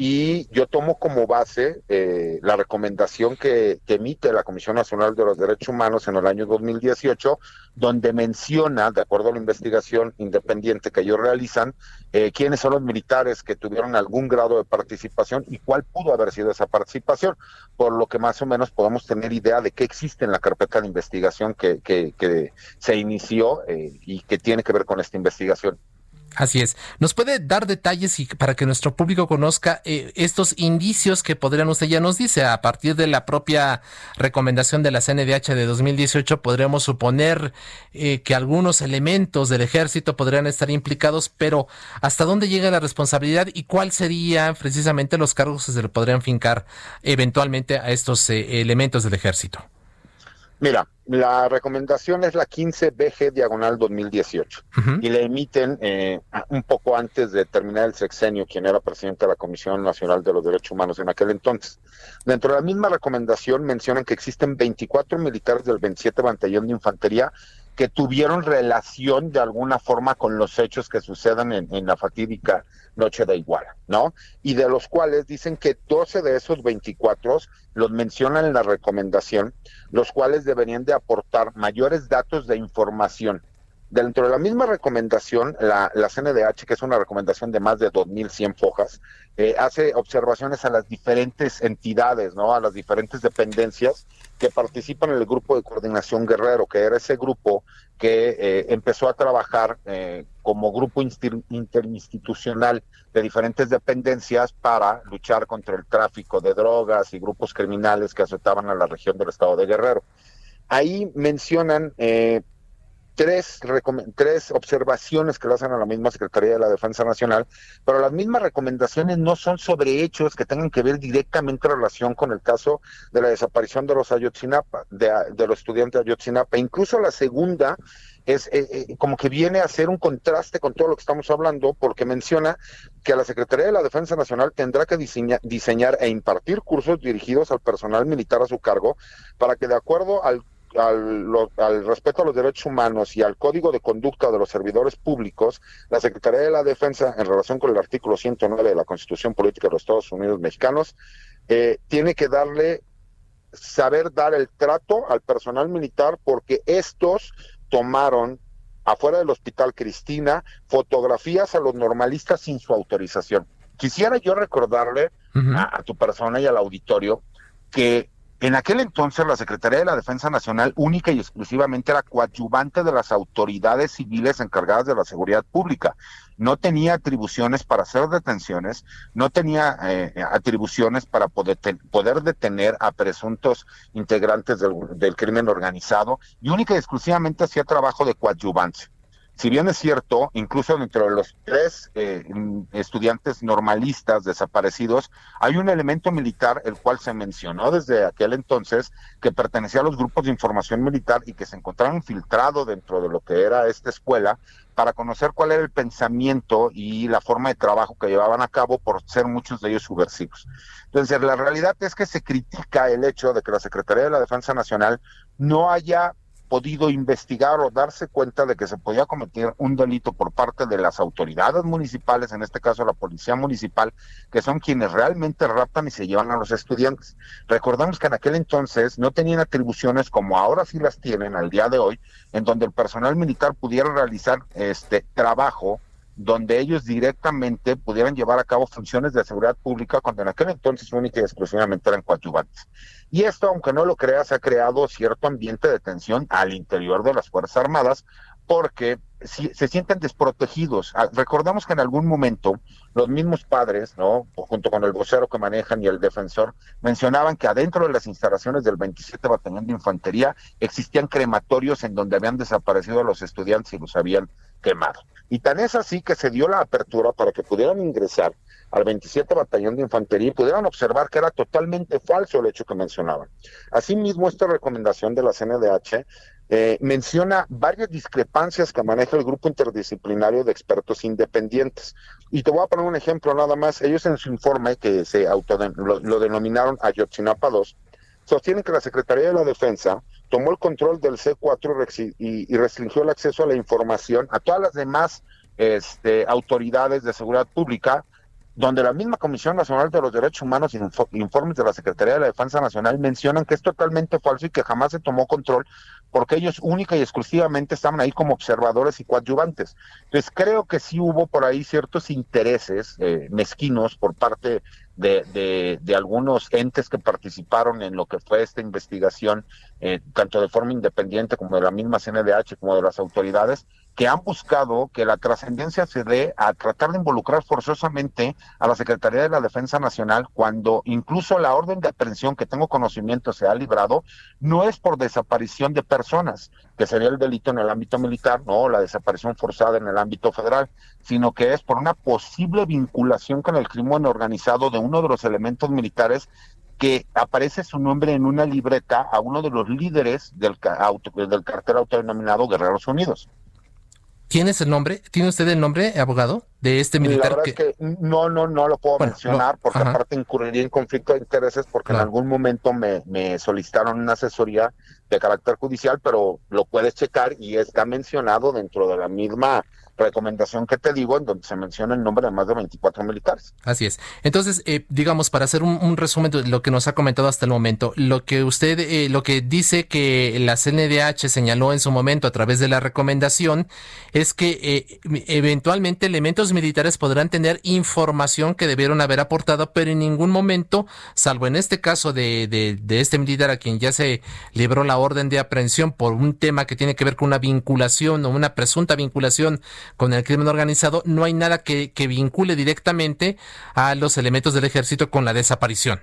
y yo tomo como base eh, la recomendación que, emite la Comisión Nacional de los Derechos Humanos en el año 2018, donde menciona, de acuerdo a la investigación independiente que ellos realizan, eh, quiénes son los militares que tuvieron algún grado de participación y cuál pudo haber sido esa participación, por lo que más o menos podemos tener idea de qué existe en la carpeta de investigación que, que, que se inició eh, y que tiene que ver con esta investigación. Así es. ¿Nos puede dar detalles y para que nuestro público conozca eh, estos indicios que podrían, usted ya nos dice, a partir de la propia recomendación de la CNDH de 2018, podríamos suponer eh, que algunos elementos del ejército podrían estar implicados, pero ¿hasta dónde llega la responsabilidad y cuál serían precisamente los cargos que se le podrían fincar eventualmente a estos eh, elementos del ejército? Mira, la recomendación es la 15 BG diagonal 2018 y la emiten eh, un poco antes de terminar el sexenio, quien era presidente de la Comisión Nacional de los Derechos Humanos en aquel entonces. Dentro de la misma recomendación mencionan que existen 24 militares del 27 Batallón de Infantería que tuvieron relación de alguna forma con los hechos que sucedan en, en, la fatídica noche de Iguala, ¿no? Y de los cuales dicen que 12 de esos 24 los mencionan en la recomendación, los cuales deberían de aportar mayores datos de información. Dentro de la misma recomendación, la, la CNDH, que es una recomendación de más de 2.100 fojas, eh, hace observaciones a las diferentes entidades, ¿no? A las diferentes dependencias que participan en el grupo de coordinación guerrero, que era ese grupo que eh, empezó a trabajar eh, como grupo interinstitucional de diferentes dependencias para luchar contra el tráfico de drogas y grupos criminales que azotaban a la región del estado de Guerrero. Ahí mencionan eh, tres, tres observaciones que le hacen a la misma Secretaría de la Defensa Nacional, pero las mismas recomendaciones no son sobre hechos que tengan que ver directamente en relación con el caso de la desaparición de los Ayotzinapa, de, de los estudiantes de Ayotzinapa. Incluso la segunda es eh, eh, como que viene a hacer un contraste con todo lo que estamos hablando, porque menciona que la Secretaría de la Defensa Nacional tendrá que diseña, diseñar e impartir cursos dirigidos al personal militar a su cargo para que de acuerdo al al, respeto a los derechos humanos y al código de conducta de los servidores públicos, la Secretaría de la Defensa, en relación con el artículo 109 de la Constitución Política de los Estados Unidos Mexicanos, eh, tiene que darle, saber dar el trato al personal militar porque estos tomaron afuera del Hospital Cristina fotografías a los normalistas sin su autorización. Quisiera yo recordarle a tu persona y al auditorio que en aquel entonces la Secretaría de la Defensa Nacional única y exclusivamente era coadyuvante de las autoridades civiles encargadas de la seguridad pública. No tenía atribuciones para hacer detenciones, no tenía eh, atribuciones para poder, poder, detener a presuntos integrantes del, crimen organizado y única y exclusivamente hacía trabajo de coadyuvancia si bien es cierto, incluso dentro de los tres eh, estudiantes normalistas desaparecidos, hay un elemento militar el cual se mencionó desde aquel entonces que pertenecía a los grupos de información militar y que se encontraba infiltrado dentro de lo que era esta escuela para conocer cuál era el pensamiento y la forma de trabajo que llevaban a cabo por ser muchos de ellos subversivos. Entonces, la realidad es que se critica el hecho de que la Secretaría de la Defensa Nacional no haya podido investigar o darse cuenta de que se podía cometer un delito por parte de las autoridades municipales, en este caso la policía municipal, que son quienes realmente raptan y se llevan a los estudiantes. Recordamos que en aquel entonces no tenían atribuciones como ahora sí las tienen al día de hoy, en donde el personal militar pudiera realizar este trabajo donde ellos directamente pudieran llevar a cabo funciones de seguridad pública cuando en aquel entonces única y exclusivamente eran coadyuvantes. Y esto, aunque no lo creas, ha creado cierto ambiente de tensión al interior de las Fuerzas Armadas porque si, se sienten desprotegidos. Ah, recordamos que en algún momento los mismos padres, ¿no? junto con el vocero que manejan y el defensor, mencionaban que adentro de las instalaciones del 27 Batallón de Infantería existían crematorios en donde habían desaparecido a los estudiantes y los habían quemado. Y tan es así que se dio la apertura para que pudieran ingresar al 27 Batallón de Infantería y pudieran observar que era totalmente falso el hecho que mencionaban. Asimismo, esta recomendación de la CNDH eh, menciona varias discrepancias que maneja el grupo interdisciplinario de expertos independientes. Y te voy a poner un ejemplo nada más. Ellos en su informe, que se lo, denominaron Ayotzinapa 2, sostienen que la Secretaría de la Defensa tomó el control del C4 y, restringió el acceso a la información a todas las demás este, autoridades de seguridad pública, donde la misma Comisión Nacional de los Derechos Humanos y informes de la Secretaría de la Defensa Nacional mencionan que es totalmente falso y que jamás se tomó control porque ellos única y exclusivamente estaban ahí como observadores y coadyuvantes. Entonces creo que sí hubo por ahí ciertos intereses eh, mezquinos por parte de, de, algunos entes que participaron en lo que fue esta investigación, eh, tanto de forma independiente como de la misma CNDH como de las autoridades, que han buscado que la trascendencia se dé a tratar de involucrar forzosamente a la Secretaría de la Defensa Nacional cuando incluso la orden de aprehensión que tengo conocimiento se ha librado no es por desaparición de personas, que sería el delito en el ámbito militar, no, la desaparición forzada en el ámbito federal, sino que es por una posible vinculación con el crimen organizado de uno de los elementos militares que aparece su nombre en una libreta a uno de los líderes del, del cartel autodenominado Guerreros Unidos. ¿Quién es el nombre? ¿Tiene usted el nombre, abogado, de este militar? La verdad que... Es que no, no, no lo puedo mencionar porque aparte incurriría en conflicto de intereses porque en algún momento me, me solicitaron una asesoría de carácter judicial, pero lo puedes checar y está mencionado dentro de la misma recomendación que te digo, en donde se menciona el nombre de más de 24 militares. Así es. Entonces, eh, digamos, para hacer un, resumen de lo que nos ha comentado hasta el momento, lo que usted, eh, lo que dice que la CNDH señaló en su momento a través de la recomendación es que eh, eventualmente elementos militares podrán tener información que debieron haber aportado, pero en ningún momento, salvo en este caso de, de, de este militar a quien ya se libró la orden de aprehensión por un tema que tiene que ver con una vinculación o una presunta vinculación con el crimen organizado, no hay nada que, vincule directamente a los elementos del ejército con la desaparición.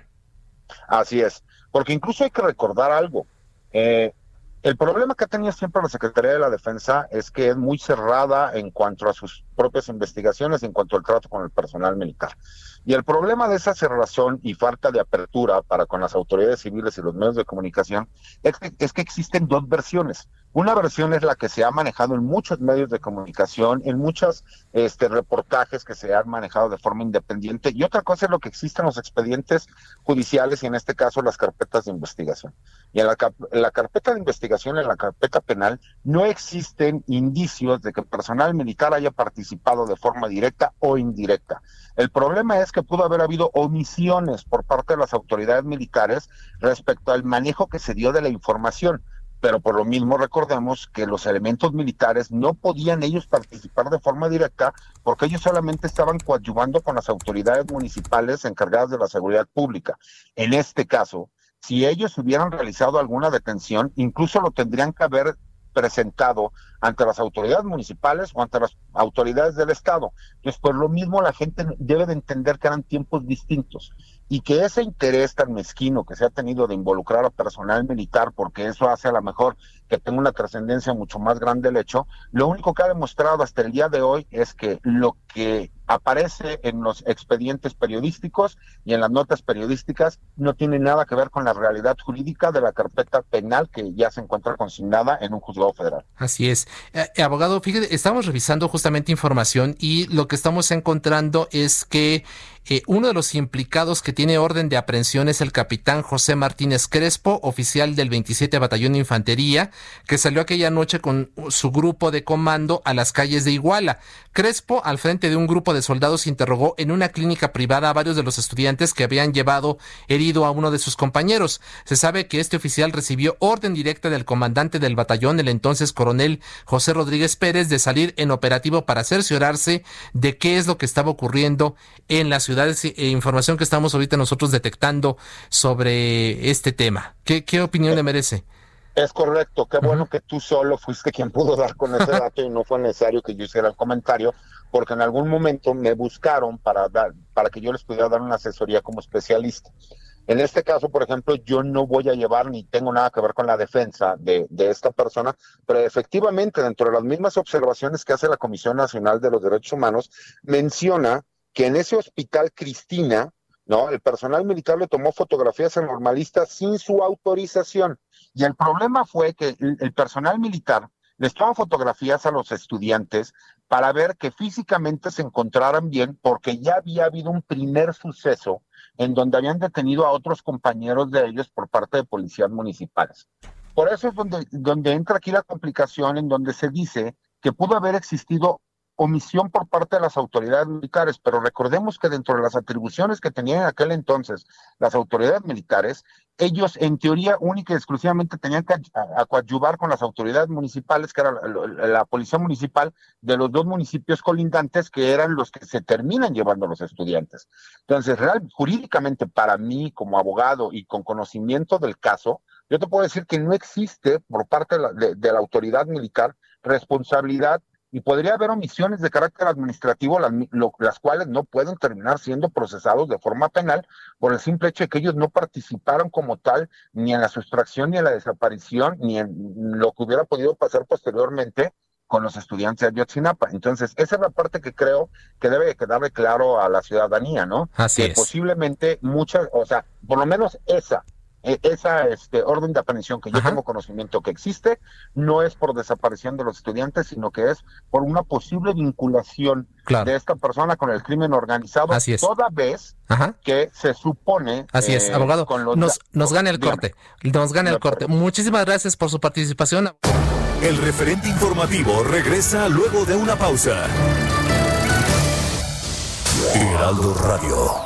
Así es, porque incluso hay que recordar algo. Eh, el problema que ha tenido siempre la Secretaría de la Defensa es que es muy cerrada en cuanto a sus propias investigaciones en cuanto al trato con el personal militar. Y el problema de esa cerrazón y falta de apertura para con las autoridades civiles y los medios de comunicación es que, es que existen dos versiones. Una versión es la que se ha manejado en muchos medios de comunicación, en muchos este, reportajes que se han manejado de forma independiente, y otra cosa es lo que existen los expedientes judiciales y en este caso las carpetas de investigación. Y en la, en la carpeta de investigación, en la carpeta penal, no existen indicios de que personal militar haya participado de forma directa o indirecta. El problema es que pudo haber habido omisiones por parte de las autoridades militares respecto al manejo que se dio de la información pero por lo mismo recordemos que los elementos militares no podían ellos participar de forma directa porque ellos solamente estaban coadyuvando con las autoridades municipales encargadas de la seguridad pública. En este caso, si ellos hubieran realizado alguna detención, incluso lo tendrían que haber presentado ante las autoridades municipales o ante las autoridades del Estado. Entonces, por lo mismo la gente debe de entender que eran tiempos distintos y que ese interés tan mezquino que se ha tenido de involucrar a personal militar, porque eso hace a lo mejor que tenga una trascendencia mucho más grande el hecho, lo único que ha demostrado hasta el día de hoy es que lo que aparece en los expedientes periodísticos y en las notas periodísticas no tiene nada que ver con la realidad jurídica de la carpeta penal que ya se encuentra consignada en un juzgado federal. Así es. Eh, abogado, fíjate, estamos revisando justamente información y lo que estamos encontrando es que eh, uno de los implicados que tiene orden de aprehensión es el capitán José Martínez Crespo, oficial del 27 Batallón de Infantería, que salió aquella noche con su grupo de comando a las calles de Iguala. Crespo, al frente de un grupo de soldados, interrogó en una clínica privada a varios de los estudiantes que habían llevado herido a uno de sus compañeros. Se sabe que este oficial recibió orden directa del comandante del batallón, el entonces coronel José Rodríguez Pérez, de salir en operativo para cerciorarse de qué es lo que estaba ocurriendo en la ciudad e información que estamos ahorita nosotros detectando sobre este tema. ¿Qué, qué opinión le merece? Es correcto, qué bueno que tú solo fuiste quien pudo dar con ese dato y no fue necesario que yo hiciera el comentario, porque en algún momento me buscaron para dar, para que yo les pudiera dar una asesoría como especialista. En este caso, por ejemplo, yo no voy a llevar ni tengo nada que ver con la defensa de, de, esta persona, pero efectivamente dentro de las mismas observaciones que hace la Comisión Nacional de los Derechos Humanos, menciona que en ese hospital Cristina, ¿no? El personal militar le tomó fotografías al normalista sin su autorización. Y el problema fue que el, personal militar les tomó fotografías a los estudiantes para ver que físicamente se encontraran bien, porque ya había habido un primer suceso en donde habían detenido a otros compañeros de ellos por parte de policías municipales. Por eso es donde, donde entra aquí la complicación en donde se dice que pudo haber existido omisión por parte de las autoridades militares, pero recordemos que dentro de las atribuciones que tenían en aquel entonces las autoridades militares, ellos en teoría única y exclusivamente tenían que coadyuvar con las autoridades municipales, que era la, policía municipal de los dos municipios colindantes, que eran los que se terminan llevando los estudiantes. Entonces, jurídicamente para mí como abogado y con conocimiento del caso, yo te puedo decir que no existe por parte de la autoridad militar responsabilidad y podría haber omisiones de carácter administrativo, las, las, cuales no pueden terminar siendo procesados de forma penal por el simple hecho de que ellos no participaron como tal ni en la sustracción, ni en la desaparición, ni en lo que hubiera podido pasar posteriormente con los estudiantes de Ayotzinapa. Entonces, esa es la parte que creo que debe quedarle claro a la ciudadanía, ¿no? Así que posiblemente muchas, o sea, por lo menos esa, e, esa este, orden de aprehensión que yo tengo conocimiento que existe no es por desaparición de los estudiantes, sino que es por una posible vinculación de esta persona con el crimen organizado, Así es. toda vez que se supone... Así es, eh, abogado, nos, nos gana el corte, nos gana el corte. Muchísimas gracias por su participación. El referente informativo regresa luego de una pausa. Heraldo Radio.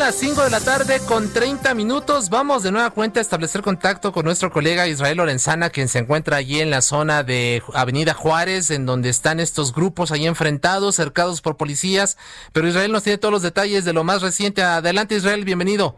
Las 5 de la tarde con 30 minutos. Vamos de nueva cuenta a establecer contacto con nuestro colega Israel Lorenzana, quien se encuentra allí en la zona de Avenida Juárez, en donde están estos grupos ahí enfrentados, cercados por policías. Pero Israel nos tiene todos los detalles de lo más reciente. Adelante, Israel, bienvenido.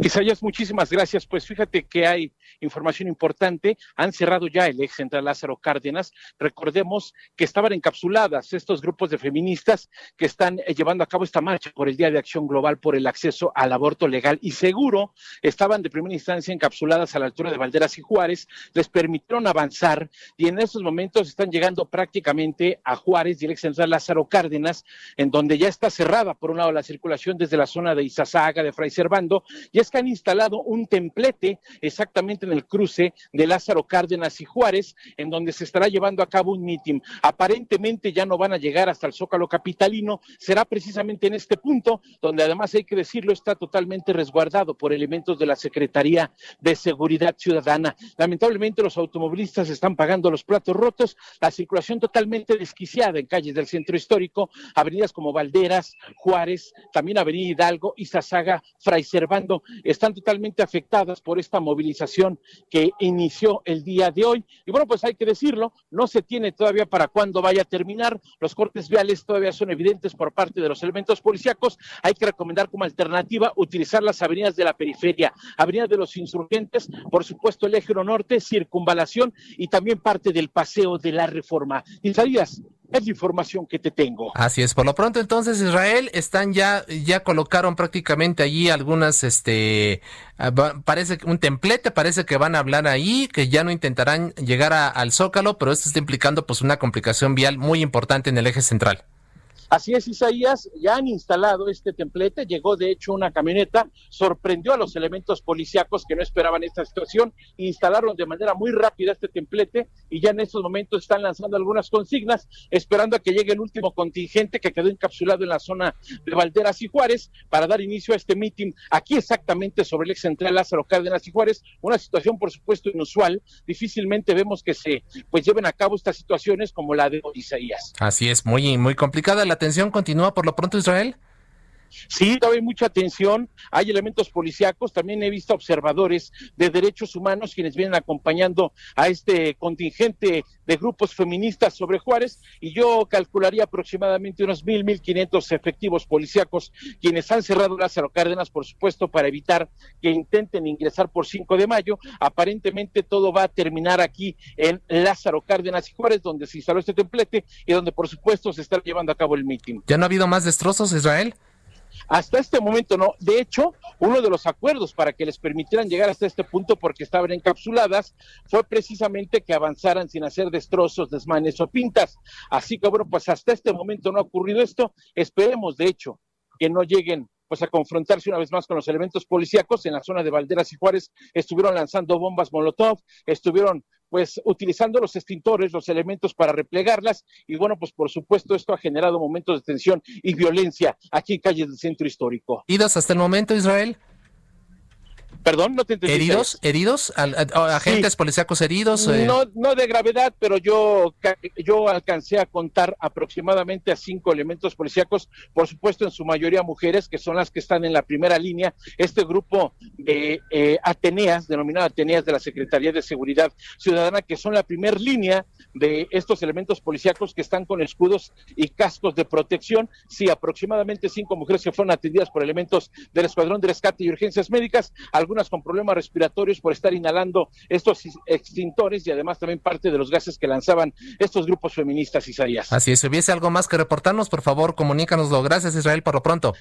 Isaías, muchísimas gracias. Pues fíjate que hay información importante. Han cerrado ya el ex central Lázaro Cárdenas. Recordemos que estaban encapsuladas estos grupos de feministas que están eh, llevando a cabo esta marcha por el Día de Acción Global por el acceso al aborto legal y seguro. Estaban de primera instancia encapsuladas a la altura de Valderas y Juárez. Les permitieron avanzar y en estos momentos están llegando prácticamente a Juárez y el ex central Lázaro Cárdenas, en donde ya está cerrada por un lado la circulación desde la zona de Izazaga, de Fray Servando, y es que han instalado un templete exactamente en el cruce de Lázaro Cárdenas y Juárez, en donde se estará llevando a cabo un mitin. Aparentemente ya no van a llegar hasta el Zócalo Capitalino, será precisamente en este punto, donde además hay que decirlo, está totalmente resguardado por elementos de la Secretaría de Seguridad Ciudadana. Lamentablemente los automovilistas están pagando los platos rotos, la circulación totalmente desquiciada en calles del centro histórico, avenidas como Valderas, Juárez, también Avenida Hidalgo, Izazaga, Fray Servando, están totalmente afectadas por esta movilización que inició el día de hoy. Y bueno, pues hay que decirlo, no se tiene todavía para cuándo vaya a terminar. Los cortes viales todavía son evidentes por parte de los elementos policíacos. Hay que recomendar como alternativa utilizar las avenidas de la periferia, Avenida de los Insurgentes, por supuesto el eje norte, circunvalación y también parte del paseo de la reforma. Isaías, es información que te tengo. Así es, por lo pronto entonces Israel están ya ya colocaron prácticamente allí algunas este ah, parece un templete, parece que van a hablar ahí, que ya no intentarán llegar al Zócalo, pero esto está implicando pues una complicación vial muy importante en el eje central. Así es, Isaías, ya han instalado este templete, llegó de hecho una camioneta, sorprendió a los elementos policíacos que no esperaban esta situación, instalaron de manera muy rápida este templete y ya en estos momentos están lanzando algunas consignas, esperando a que llegue el último contingente que quedó encapsulado en la zona de Valderas y Juárez para dar inicio a este mitin aquí exactamente sobre el ex central Lázaro Cárdenas y Juárez, una situación por supuesto inusual, difícilmente vemos que se pues lleven a cabo estas situaciones como la de Isaías. Así es, muy muy complicada la tensión continúa por lo pronto Israel? Sí, hay mucha atención, hay elementos policíacos, también he visto observadores de derechos humanos quienes vienen acompañando a este contingente de grupos feministas sobre Juárez y yo calcularía aproximadamente unos mil, mil quinientos efectivos policíacos quienes han cerrado Lázaro Cárdenas, por supuesto, para evitar que intenten ingresar por 5 de mayo. Aparentemente todo va a terminar aquí en Lázaro Cárdenas y Juárez, donde se instaló este templete y donde, por supuesto, se está llevando a cabo el mitin. ¿Ya no ha habido más destrozos, Israel? Hasta este momento no. De hecho, uno de los acuerdos para que les permitieran llegar hasta este punto porque estaban encapsuladas fue precisamente que avanzaran sin hacer destrozos, desmanes o pintas. Así que bueno, pues hasta este momento no ha ocurrido esto. Esperemos, de hecho, que no lleguen pues a confrontarse una vez más con los elementos policíacos en la zona de Valderas y Juárez, estuvieron lanzando bombas Molotov, estuvieron pues utilizando los extintores, los elementos para replegarlas y bueno, pues por supuesto esto ha generado momentos de tensión y violencia aquí en calles del centro histórico. ¿Idas hasta el momento, Israel? Perdón, no te entendí. ¿Heridos? ¿Heridos? ¿Agentes policíacos heridos? Eh. No, no de gravedad, pero yo, yo alcancé a contar aproximadamente a cinco elementos policíacos, por supuesto en su mayoría mujeres, que son las que están en la primera línea. Este grupo de eh, Ateneas, denominado Ateneas de la Secretaría de Seguridad Ciudadana, que son la primera línea de estos elementos policíacos que están con escudos y cascos de protección. Sí, aproximadamente cinco mujeres que fueron atendidas por elementos del Escuadrón de Rescate y Urgencias Médicas algunas con problemas respiratorios por estar inhalando estos extintores y además también parte de los gases que lanzaban estos grupos feministas, Isaías. Así es, si hubiese algo más que reportarnos, por favor, comunícanoslo. Gracias, Israel, por lo pronto.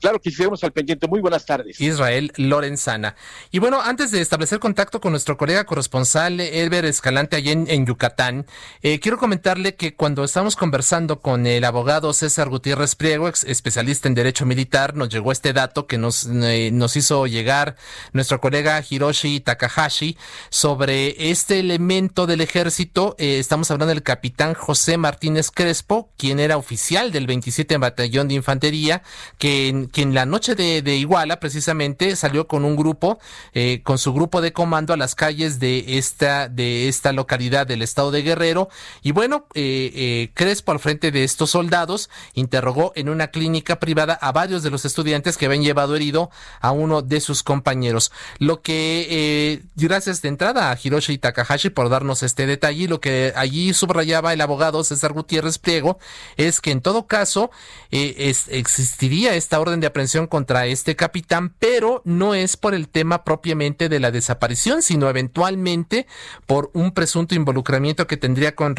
Claro que seguimos al pendiente. Muy buenas tardes. Israel Lorenzana. Y bueno, antes de establecer contacto con nuestro colega corresponsal Elber Escalante allá en, Yucatán, eh, quiero comentarle que cuando estamos conversando con el abogado César Gutiérrez Priego, especialista en Derecho Militar, nos llegó este dato que nos, eh, nos hizo llegar nuestro colega Hiroshi Takahashi sobre este elemento del ejército. Eh, estamos hablando del capitán José Martínez Crespo, quien era oficial del 27 Batallón de Infantería, que quien, la noche de, Iguala precisamente salió con un grupo, eh, con su grupo de comando a las calles de esta, de esta localidad del estado de Guerrero. Y bueno, eh, eh, Crespo al frente de estos soldados interrogó en una clínica privada a varios de los estudiantes que habían llevado herido a uno de sus compañeros. Lo que, eh, gracias de entrada a Hiroshi Takahashi por darnos este detalle, lo que allí subrayaba el abogado César Gutiérrez Pliego es que en todo caso eh, existiría esta orden de aprehensión contra este capitán, pero no es por el tema propiamente de la desaparición, sino eventualmente por un presunto involucramiento que tendría con,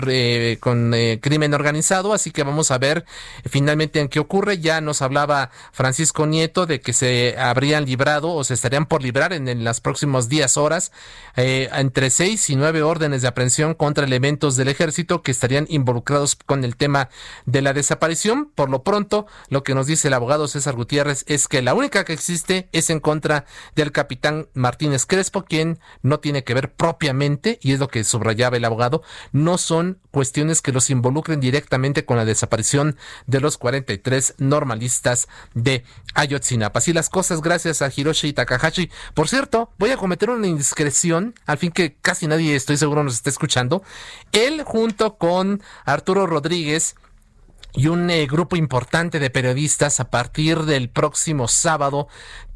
con eh, crimen organizado. Así que vamos a ver finalmente en qué ocurre. Ya nos hablaba Francisco Nieto de que se habrían librado o se estarían por librar en, en las próximos días, horas, eh, entre seis y nueve órdenes de aprehensión contra elementos del ejército que estarían involucrados con el tema de la desaparición. Por lo pronto, lo que nos dice el abogado César Gutiérrez es que la única que existe es en contra del capitán Martínez Crespo, quien no tiene que ver propiamente, y es lo que subrayaba el abogado, no son cuestiones que los involucren directamente con la desaparición de los 43 normalistas de Ayotzinapa. Así las cosas, gracias a Hiroshi Takahashi. Por cierto, voy a cometer una indiscreción, al fin que casi nadie, estoy seguro, nos está escuchando. Él, junto con Arturo Rodríguez, y un eh, grupo importante de periodistas a partir del próximo sábado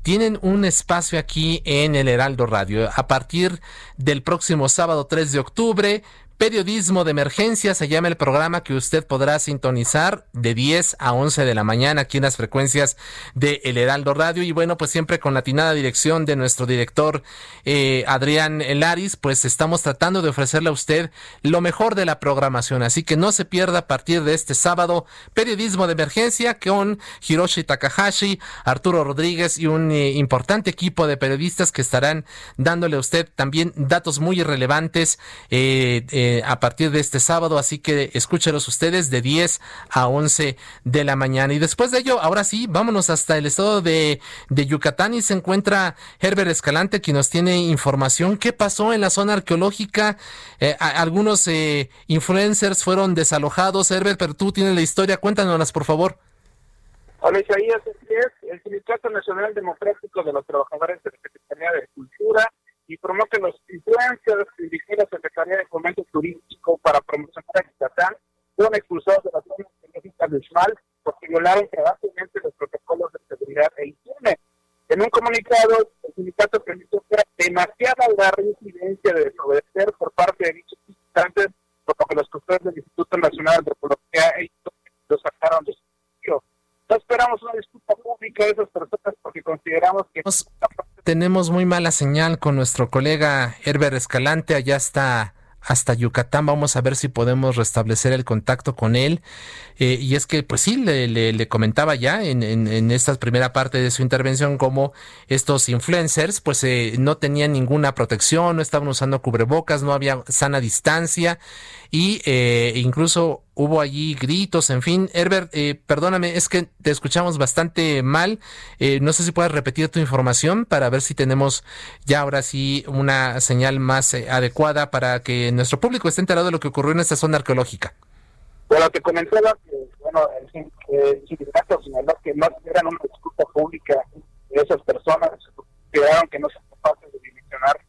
tienen un espacio aquí en el Heraldo Radio. A partir del próximo sábado 3 de octubre, Periodismo de Emergencia se llama el programa que usted podrá sintonizar de 10 a 11 de la mañana aquí en las frecuencias de El Heraldo Radio. Y bueno, pues siempre con la atinada dirección de nuestro director eh, Adrián Laris, pues estamos tratando de ofrecerle a usted lo mejor de la programación. Así que no se pierda a partir de este sábado Periodismo de Emergencia con Hiroshi Takahashi, Arturo Rodríguez y un eh, importante equipo de periodistas que estarán dándole a usted también datos muy irrelevantes. Eh, eh a partir de este sábado, así que escúchelos ustedes de 10 a 11 de la mañana. Y después de ello, ahora sí, vámonos hasta el estado de, de Yucatán y se encuentra Herbert Escalante, quien nos tiene información. ¿Qué pasó en la zona arqueológica? Eh, algunos eh, influencers fueron desalojados, Herbert, pero tú tienes la historia, cuéntanoslas, por favor. Hola Isaías, el Sindicato Nacional Democrático de los Trabajadores de la Secretaría de Cultura informó que los influencers dirigidos a la Secretaría de Fomento Turístico para promocionar a Yucatán fueron expulsados de la zona arqueológica de Xmal porque violaron gravemente los protocolos de seguridad e higiene. En un comunicado, el sindicato permitió que era demasiada la reincidencia de desobedecer por parte de dichos visitantes, por lo que los custodios del Instituto Nacional de Antropología e los sacaron de su. No esperamos una disculpa pública de esas personas porque consideramos que tenemos muy mala señal con nuestro colega Herbert Escalante, allá está hasta Yucatán. Vamos a ver si podemos restablecer el contacto con él. Eh, y es que, pues sí, le, le, comentaba ya en, en, esta primera parte de su intervención como estos influencers, pues eh, no tenían ninguna protección, no estaban usando cubrebocas, no había sana distancia y eh, incluso hubo allí gritos, en fin. Herbert, perdóname, es que te escuchamos bastante mal. no sé si puedes repetir tu información para ver si tenemos ya ahora sí una señal más adecuada para que nuestro público esté enterado de lo que ocurrió en esta zona arqueólogica. Bueno, te comentaba que bueno, el, sindicato señaló que no eran una disculpa pública de esas personas, consideraron que no son capaces de dimensionar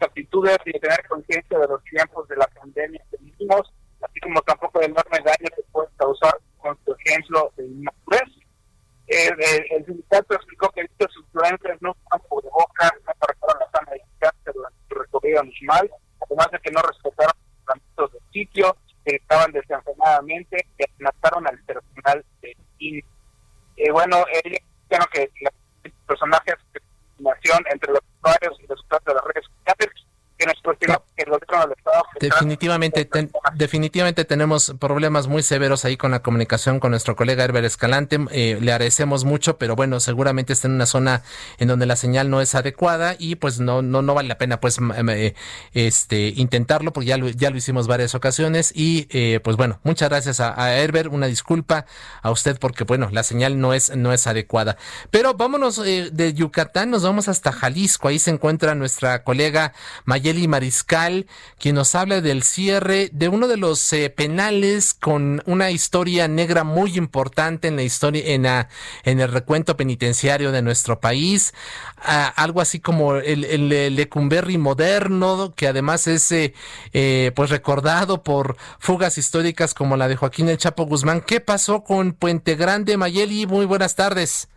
actitudes y de tener conciencia de los tiempos de la pandemia vivimos, así como tampoco del enorme daño que puede causar con su ejemplo inmadurez. El, el, sindicato explicó que estos influencers no por boca, no marcaron la sana distancia durante su recorrido animal, además de que no respetaron los reglamentos del sitio, que estaban desenfrenadamente y amenazaron al personal de INE. Eh, bueno, ellos dijeron que los personajes de entre los usuarios y los usuarios de las redes sociales que nos cuestionó que definitivamente definitivamente tenemos problemas muy severos ahí con la comunicación con nuestro colega Herbert Escalante. Eh, le agradecemos mucho pero bueno seguramente está en una zona en donde la señal no es adecuada y pues no no no vale la pena pues eh, este intentarlo porque ya lo, ya lo hicimos varias ocasiones. Y eh, pues bueno muchas gracias a, Herbert. Una disculpa a usted porque bueno la señal no es no es adecuada. Pero vámonos de Yucatán nos vamos hasta Jalisco. Ahí se encuentra nuestra colega Mayeli Mariscal Quien nos habla del cierre de uno de los eh, penales con una historia negra muy importante en la historia, en, el recuento penitenciario de nuestro país, algo así como el, el, Lecumberri moderno, que además es eh, eh, pues recordado por fugas históricas como la de Joaquín El Chapo Guzmán. ¿Qué pasó con Puente Grande, Mayeli? Muy buenas tardes.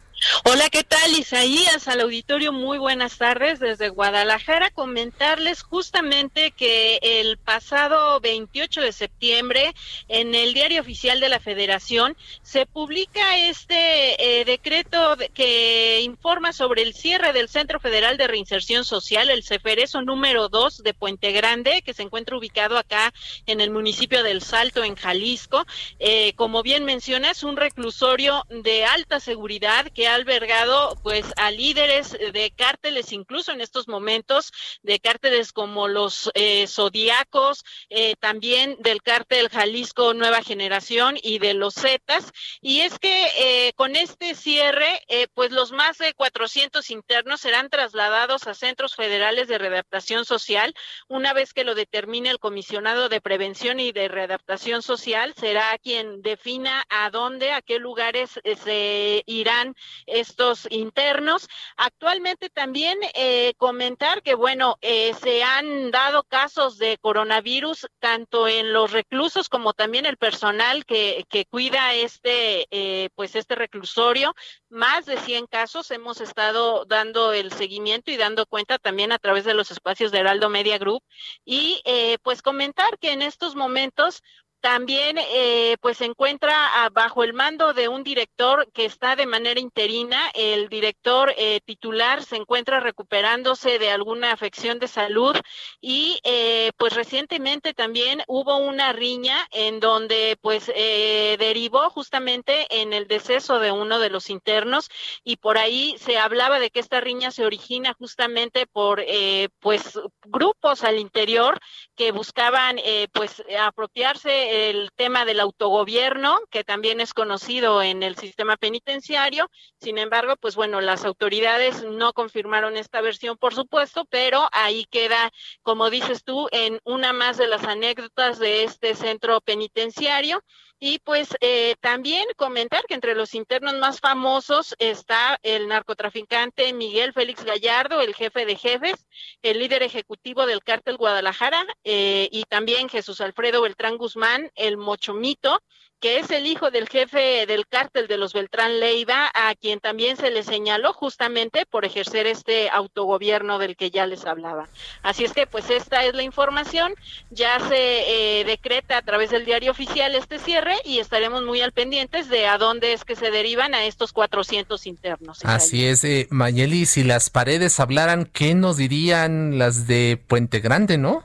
Hola, ¿qué tal Isaías? Al auditorio, muy buenas tardes desde Guadalajara. Comentarles justamente que el pasado 28 de septiembre en el Diario Oficial de la Federación se publica este eh, decreto que informa sobre el cierre del Centro Federal de Reinserción Social, el CEFERESO número 2 de Puente Grande, que se encuentra ubicado acá en el municipio del Salto, en Jalisco. Eh, como bien mencionas, un reclusorio de alta seguridad que albergado pues a líderes de cárteles incluso en estos momentos de cárteles como los eh, Zodíacos, eh, también del cártel Jalisco Nueva Generación y de los Zetas. Y es que eh, con este cierre eh, pues los más de 400 internos serán trasladados a centros federales de readaptación social. Una vez que lo determine el comisionado de prevención y de readaptación social será quien defina a dónde a qué lugares se irán estos internos. Actualmente también eh, comentar que, bueno, eh, se han dado casos de coronavirus tanto en los reclusos como también el personal que, que cuida este, eh, pues este reclusorio. Más de 100 casos hemos estado dando el seguimiento y dando cuenta también a través de los espacios de Heraldo Media Group. Y pues comentar que en estos momentos también eh, pues se encuentra ah, bajo el mando de un director que está de manera interina. El director eh, titular se encuentra recuperándose de alguna afección de salud y eh, pues recientemente también hubo una riña en donde pues eh, derivó justamente en el deceso de uno de los internos y por ahí se hablaba de que esta riña se origina justamente por eh, pues grupos al interior que buscaban eh, pues apropiarse el tema del autogobierno, que también es conocido en el sistema penitenciario. Sin embargo, pues bueno, las autoridades no confirmaron esta versión, por supuesto, pero ahí queda, como dices tú, en una más de las anécdotas de este centro penitenciario. Y pues eh, también comentar que entre los internos más famosos está el narcotraficante Miguel Félix Gallardo, el jefe de jefes, el líder ejecutivo del cártel Guadalajara, eh, y también Jesús Alfredo Beltrán Guzmán, el Mochomito, que es el hijo del jefe del cártel de los Beltrán Leiva, a quien también se le señaló justamente por ejercer este autogobierno del que ya les hablaba. Así es que, pues, esta es la información. Ya se eh, decreta a través del diario oficial este cierre y estaremos muy al pendientes de a dónde es que se derivan a estos 400 internos. Así es, eh, Mayeli, si las paredes hablaran, ¿qué nos dirían las de Puente Grande, no?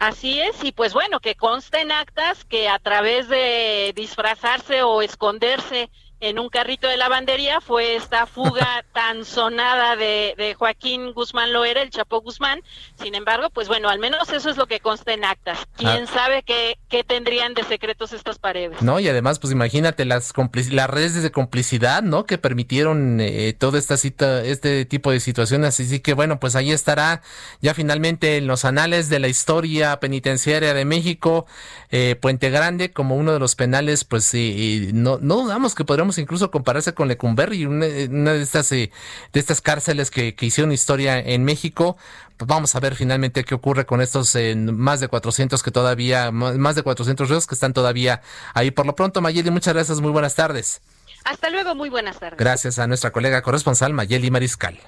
Así es, y pues bueno, que consta en actas que a través de disfrazarse o esconderse en un carrito de lavandería fue esta fuga tan sonada de, de, Joaquín Guzmán Loera, el Chapo Guzmán. Sin embargo, pues bueno, al menos eso es lo que consta en actas. ¿Quién ah. sabe qué, qué, tendrían de secretos estas paredes? No, y además, pues imagínate las, las redes de complicidad, ¿no? Que permitieron eh, toda esta cita, este tipo de situaciones. Así que bueno, pues ahí estará ya finalmente en los anales de la historia penitenciaria de México, eh, Puente Grande como uno de los penales, pues no, no dudamos que podremos incluso compararse con Lecumberri, una, una de estas eh, de estas cárceles que, que, hicieron historia en México. Pues vamos a ver finalmente qué ocurre con estos eh, más de 400 que todavía, más de 400 reos que están todavía ahí. Por lo pronto, Mayeli, muchas gracias, muy buenas tardes. Hasta luego, muy buenas tardes. Gracias a nuestra colega corresponsal Mayeli Mariscal.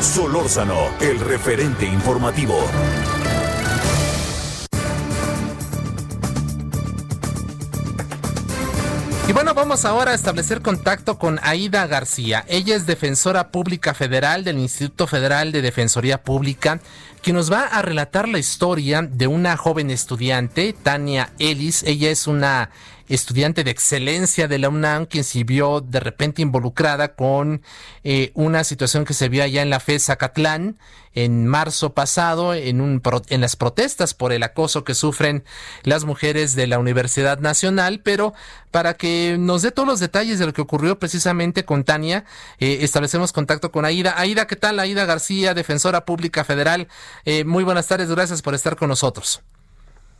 Solórzano, el referente informativo. Y bueno, vamos ahora a establecer contacto con Aida García. Ella es defensora pública federal del Instituto Federal de Defensoría Pública, quien nos va a relatar la historia de una joven estudiante, Tania Ellis. Ella es una estudiante de excelencia de la UNAM, quien se vio de repente involucrada con eh, una situación que se vio allá en la FE Zacatlán en marzo pasado en, un, en las protestas por el acoso que sufren las mujeres de la Universidad Nacional, pero para que nos dé todos los detalles de lo que ocurrió precisamente con Tania, eh, establecemos contacto con Aida. Aida, ¿qué tal? Aida García, defensora pública federal. Eh, muy buenas tardes, gracias por estar con nosotros.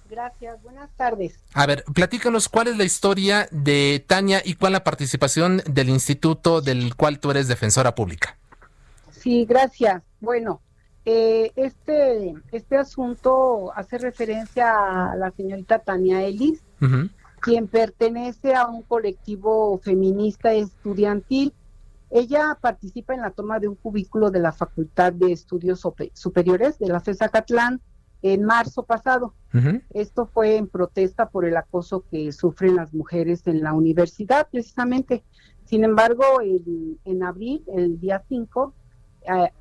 Gracias, buenas tardes. A ver, platícanos cuál es la historia de Tania y cuál la participación del instituto del cual tú eres defensora pública. Sí, gracias. Bueno, eh, este, este asunto hace referencia a la señorita Tania Ellis, quien pertenece a un colectivo feminista estudiantil. Ella participa en la toma de un cubículo de la Facultad de Estudios Superiores de la FESA Catlán en marzo pasado. Esto fue en protesta por el acoso que sufren las mujeres en la universidad, precisamente. Sin embargo, en abril, el día 5,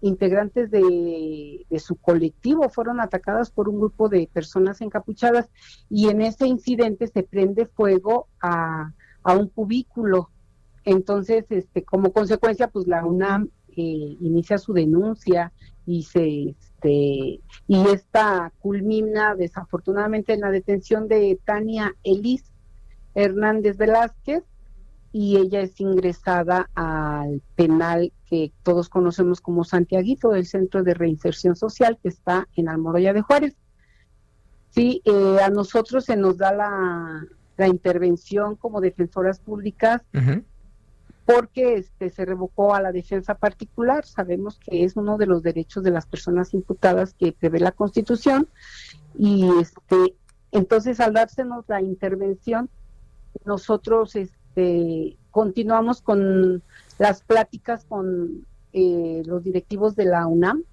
integrantes de, su colectivo fueron atacadas por un grupo de personas encapuchadas y en ese incidente se prende fuego a, un cubículo. Entonces, este, como consecuencia, pues la UNAM eh, inicia su denuncia y se este, y esta culmina desafortunadamente en la detención de Tania Elis Hernández Velázquez, y ella es ingresada al penal que todos conocemos como Santiaguito, el Centro de Reinserción Social que está en Almoroya de Juárez. Sí, eh, a nosotros se nos da la, intervención como defensoras públicas porque este, se revocó a la defensa particular. Sabemos que es uno de los derechos de las personas imputadas que prevé la Constitución y este, entonces al dársenos la intervención, nosotros este, continuamos con las pláticas con eh, los directivos de la UNAM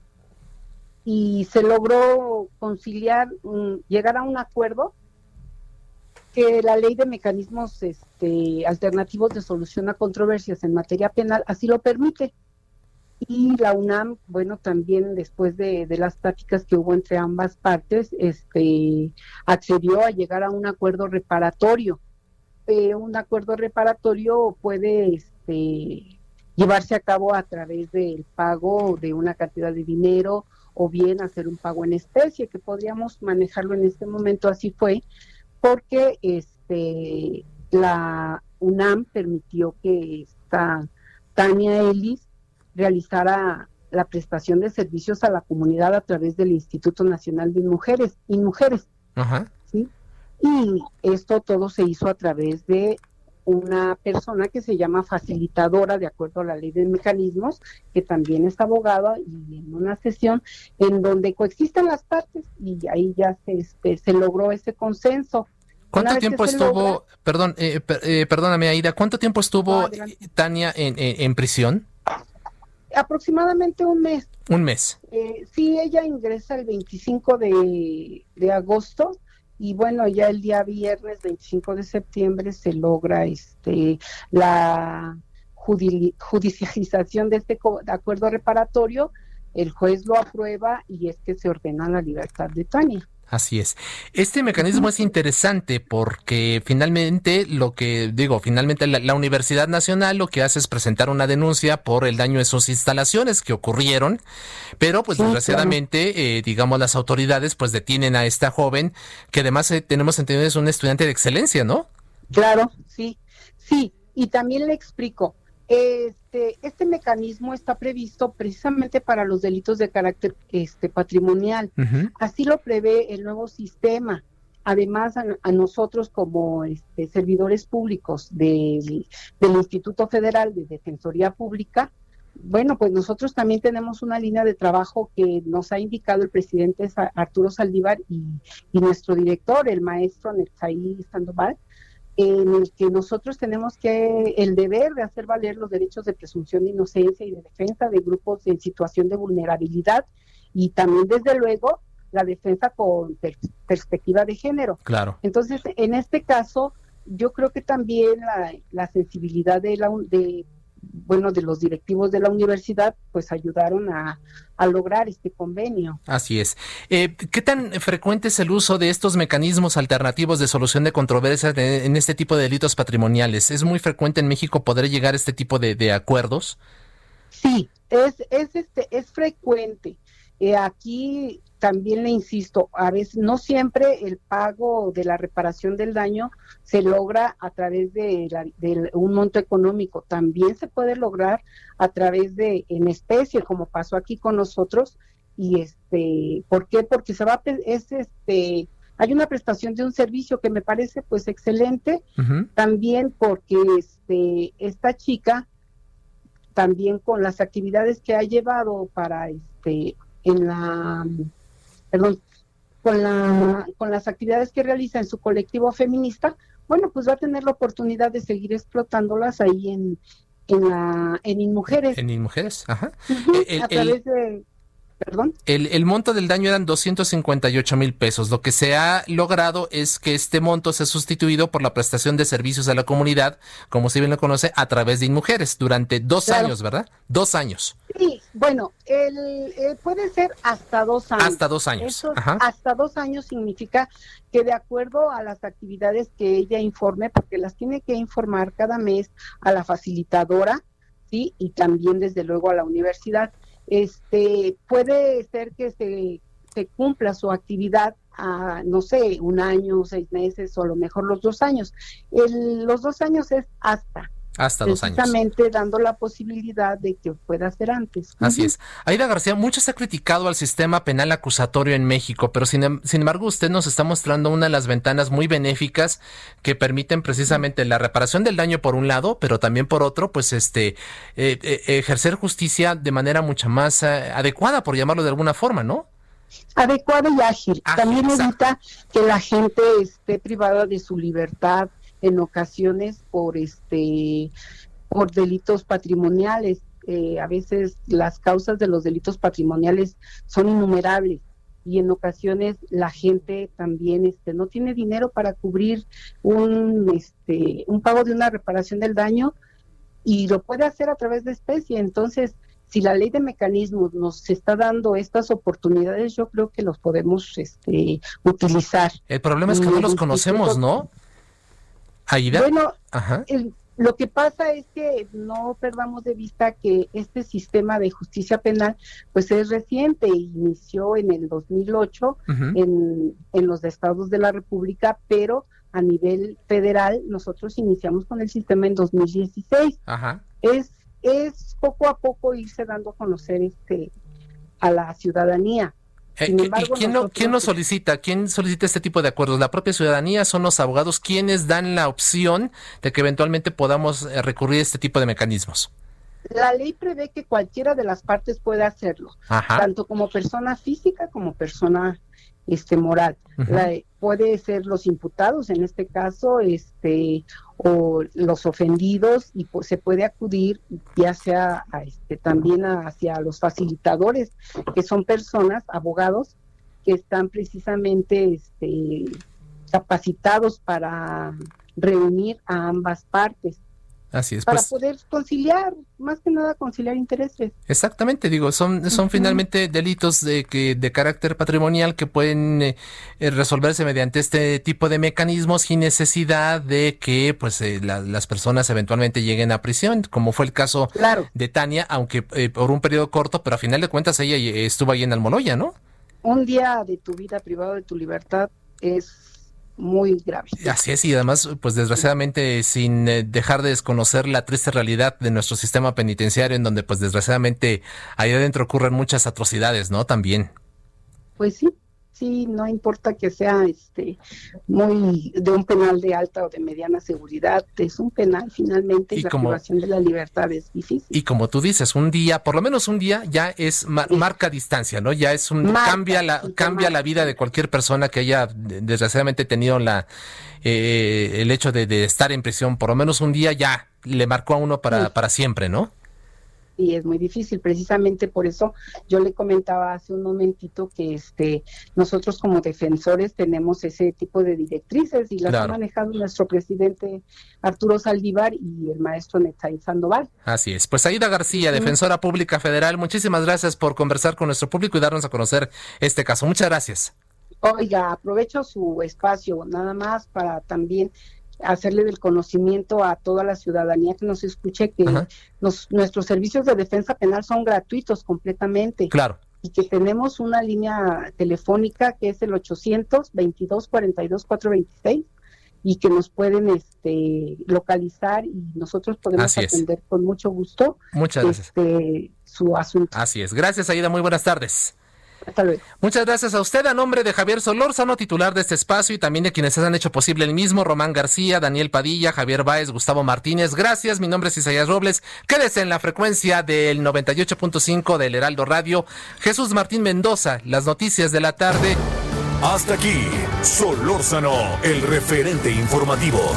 y se logró conciliar, llegar a un acuerdo que la ley de mecanismos este, alternativos de solución a controversias en materia penal así lo permite. Y la UNAM, bueno, también después de, las pláticas que hubo entre ambas partes, este, accedió a llegar a un acuerdo reparatorio eh, un acuerdo reparatorio puede este, llevarse a cabo a través del pago de una cantidad de dinero o bien hacer un pago en especie, que podríamos manejarlo en este momento, así fue, porque este la UNAM permitió que esta Tania Ellis realizara la prestación de servicios a la comunidad a través del Instituto Nacional de Mujeres y Mujeres. Ajá. Y esto todo se hizo a través de una persona que se llama facilitadora de acuerdo a la ley de mecanismos, que también es abogada y en una sesión en donde coexisten las partes y ahí ya se, este, se logró ese consenso. ¿Cuánto tiempo estuvo, perdón, eh, eh, perdóname Aida, cuánto tiempo estuvo Tania en, en, prisión? Aproximadamente un mes. Un mes. Eh, sí, ella ingresa el 25 de, de agosto y bueno, ya el día viernes 25 de septiembre se logra este la judicialización de este acuerdo reparatorio, el juez lo aprueba y es que se ordena la libertad de Tania. Así es. Este mecanismo es interesante porque finalmente lo que digo, finalmente la, Universidad Nacional lo que hace es presentar una denuncia por el daño de sus instalaciones que ocurrieron, pero pues desgraciadamente, eh, digamos, las autoridades pues detienen a esta joven que además eh, tenemos entendido es un estudiante de excelencia, ¿no? Claro, sí, sí. Y también le explico, este, este mecanismo está previsto precisamente para los delitos de carácter este, patrimonial. Así lo prevé el nuevo sistema. Además, a, nosotros como este, servidores públicos del Instituto Federal de Defensoría Pública, bueno, pues nosotros también tenemos una línea de trabajo que nos ha indicado el presidente Arturo Saldívar y, nuestro director, el maestro Netzaí Sandoval, en el que nosotros tenemos que el deber de hacer valer los derechos de presunción de inocencia y de defensa de grupos en situación de vulnerabilidad y también desde luego la defensa con perspectiva de género. Claro. Entonces, en este caso, yo creo que también la, sensibilidad de, la, de bueno, de los directivos de la universidad, pues ayudaron a, lograr este convenio. Así es. Eh, ¿Qué tan frecuente es el uso de estos mecanismos alternativos de solución de controversias en este tipo de delitos patrimoniales? ¿Es muy frecuente en México poder llegar a este tipo de, acuerdos? Sí, es, es, este, es frecuente. Eh, aquí también le insisto, a veces no siempre el pago de la reparación del daño se logra a través de, un monto económico, también se puede lograr a través de en especie, como pasó aquí con nosotros. Y este, ¿por qué? Porque se va es este hay una prestación de un servicio que me parece pues excelente, también porque este esta chica también con las actividades que ha llevado para este en la perdón, con, la, con las actividades que realiza en su colectivo feminista, bueno, pues va a tener la oportunidad de seguir explotándolas ahí en, en, la, en InMujeres. En InMujeres, ajá. a través de Perdón. El, monto del daño eran 258 mil pesos. Lo que se ha logrado es que este monto sea sustituido por la prestación de servicios a la comunidad, como se bien lo conoce, a través de InMujeres, durante dos años, ¿verdad? Dos años. Sí, bueno, el, puede ser hasta dos años. Hasta dos años. Hasta dos años significa que de acuerdo a las actividades que ella informe, porque las tiene que informar cada mes a la facilitadora, ¿sí? Y también desde luego a la universidad este puede ser que se, cumpla su actividad a, no sé, un año, seis meses o a lo mejor los dos años. El, los dos años es hasta. Hasta dos años. Precisamente dando la posibilidad de que pueda ser antes. Así es. Aida García, mucho se ha criticado al sistema penal acusatorio en México, pero sin, em, sin, embargo usted nos está mostrando una de las ventanas muy benéficas que permiten precisamente la reparación del daño por un lado, pero también por otro, pues este, eh, eh, ejercer justicia de manera mucho más eh, adecuada, por llamarlo de alguna forma, ¿no? Adecuada y ágil. También evita que la gente esté privada de su libertad, en ocasiones por este por delitos patrimoniales. Eh, a veces las causas de los delitos patrimoniales son innumerables y en ocasiones la gente también este no tiene dinero para cubrir un este un pago de una reparación del daño y lo puede hacer a través de especie. Entonces si la ley de mecanismos nos está dando estas oportunidades yo creo que los podemos este utilizar. El problema es que no los conocemos no bueno, lo que pasa es que no perdamos de vista que este sistema de justicia penal pues es reciente, inició en el 2008 en, en los estados de la República, pero a nivel federal nosotros iniciamos con el sistema en 2016. Es es poco a poco irse dando a conocer este a la ciudadanía. Eh, ¿Y quién, lo, quién solicita? ¿Quién solicita este tipo de acuerdos? ¿La propia ciudadanía? ¿Son los abogados quienes dan la opción de que eventualmente podamos eh, recurrir a este tipo de mecanismos? La ley prevé que cualquiera de las partes puede hacerlo, tanto como persona física como persona este moral. puede ser los imputados, en este caso, este o los ofendidos y pues, se puede acudir ya sea este, también hacia los facilitadores, que son personas, abogados, que están precisamente este, capacitados para reunir a ambas partes. Así es. Para pues. poder conciliar, más que nada conciliar intereses. Exactamente, digo, son, son finalmente delitos de, que, de carácter patrimonial que pueden eh, eh, resolverse mediante este tipo de mecanismos sin necesidad de que pues eh, las personas eventualmente lleguen a prisión, como fue el caso de Tania, aunque por un periodo corto, pero a final de cuentas ella estuvo ahí en Almoloya, ¿no? Un día de tu vida privado de tu libertad es muy grave. Así es, y además, pues desgraciadamente, sin eh, dejar de desconocer la triste realidad de nuestro sistema penitenciario, en donde, pues desgraciadamente, ahí adentro ocurren muchas atrocidades, ¿no? También. Pues sí, sí, no importa que sea este muy de un penal de alta o de mediana seguridad, es un penal finalmente y, la privación de la libertad es difícil. Y como tú dices, un día, por lo menos un día ya es marca distancia, ¿no? Ya es un cambia la cambia la vida de cualquier persona que haya desgraciadamente tenido la eh, el hecho de, estar en prisión, por lo menos un día ya le marcó a uno para, para siempre, ¿no? Sí, es muy difícil. Precisamente por eso yo le comentaba hace un momentito que este nosotros como defensores tenemos ese tipo de directrices y las ha manejado nuestro presidente Arturo Saldívar y el maestro Netzaí Sandoval. Así es. Pues Aida García, defensora pública federal, muchísimas gracias por conversar con nuestro público y darnos a conocer este caso. Muchas gracias. Oiga, aprovecho su espacio nada más para también hacerle del conocimiento a toda la ciudadanía que nos escuche que nuestros servicios de defensa penal son gratuitos completamente. Claro. Y que tenemos una línea telefónica que es el 822 42 426 y que nos pueden este localizar y nosotros podemos atender con mucho gusto Muchas gracias. Este, su asunto. Así es. Gracias, Aida. Muy buenas tardes. Muchas gracias a usted, a nombre de Javier Solórzano, titular de este espacio, y también de quienes han hecho posible el mismo, Román García, Daniel Padilla, Javier Báez, Gustavo Martínez. Gracias, mi nombre es Isaías Robles. Quédese en la frecuencia del 98.5 del Heraldo Radio. Jesús Martín Mendoza, las noticias de la tarde. Hasta aquí, Solórzano, el referente informativo.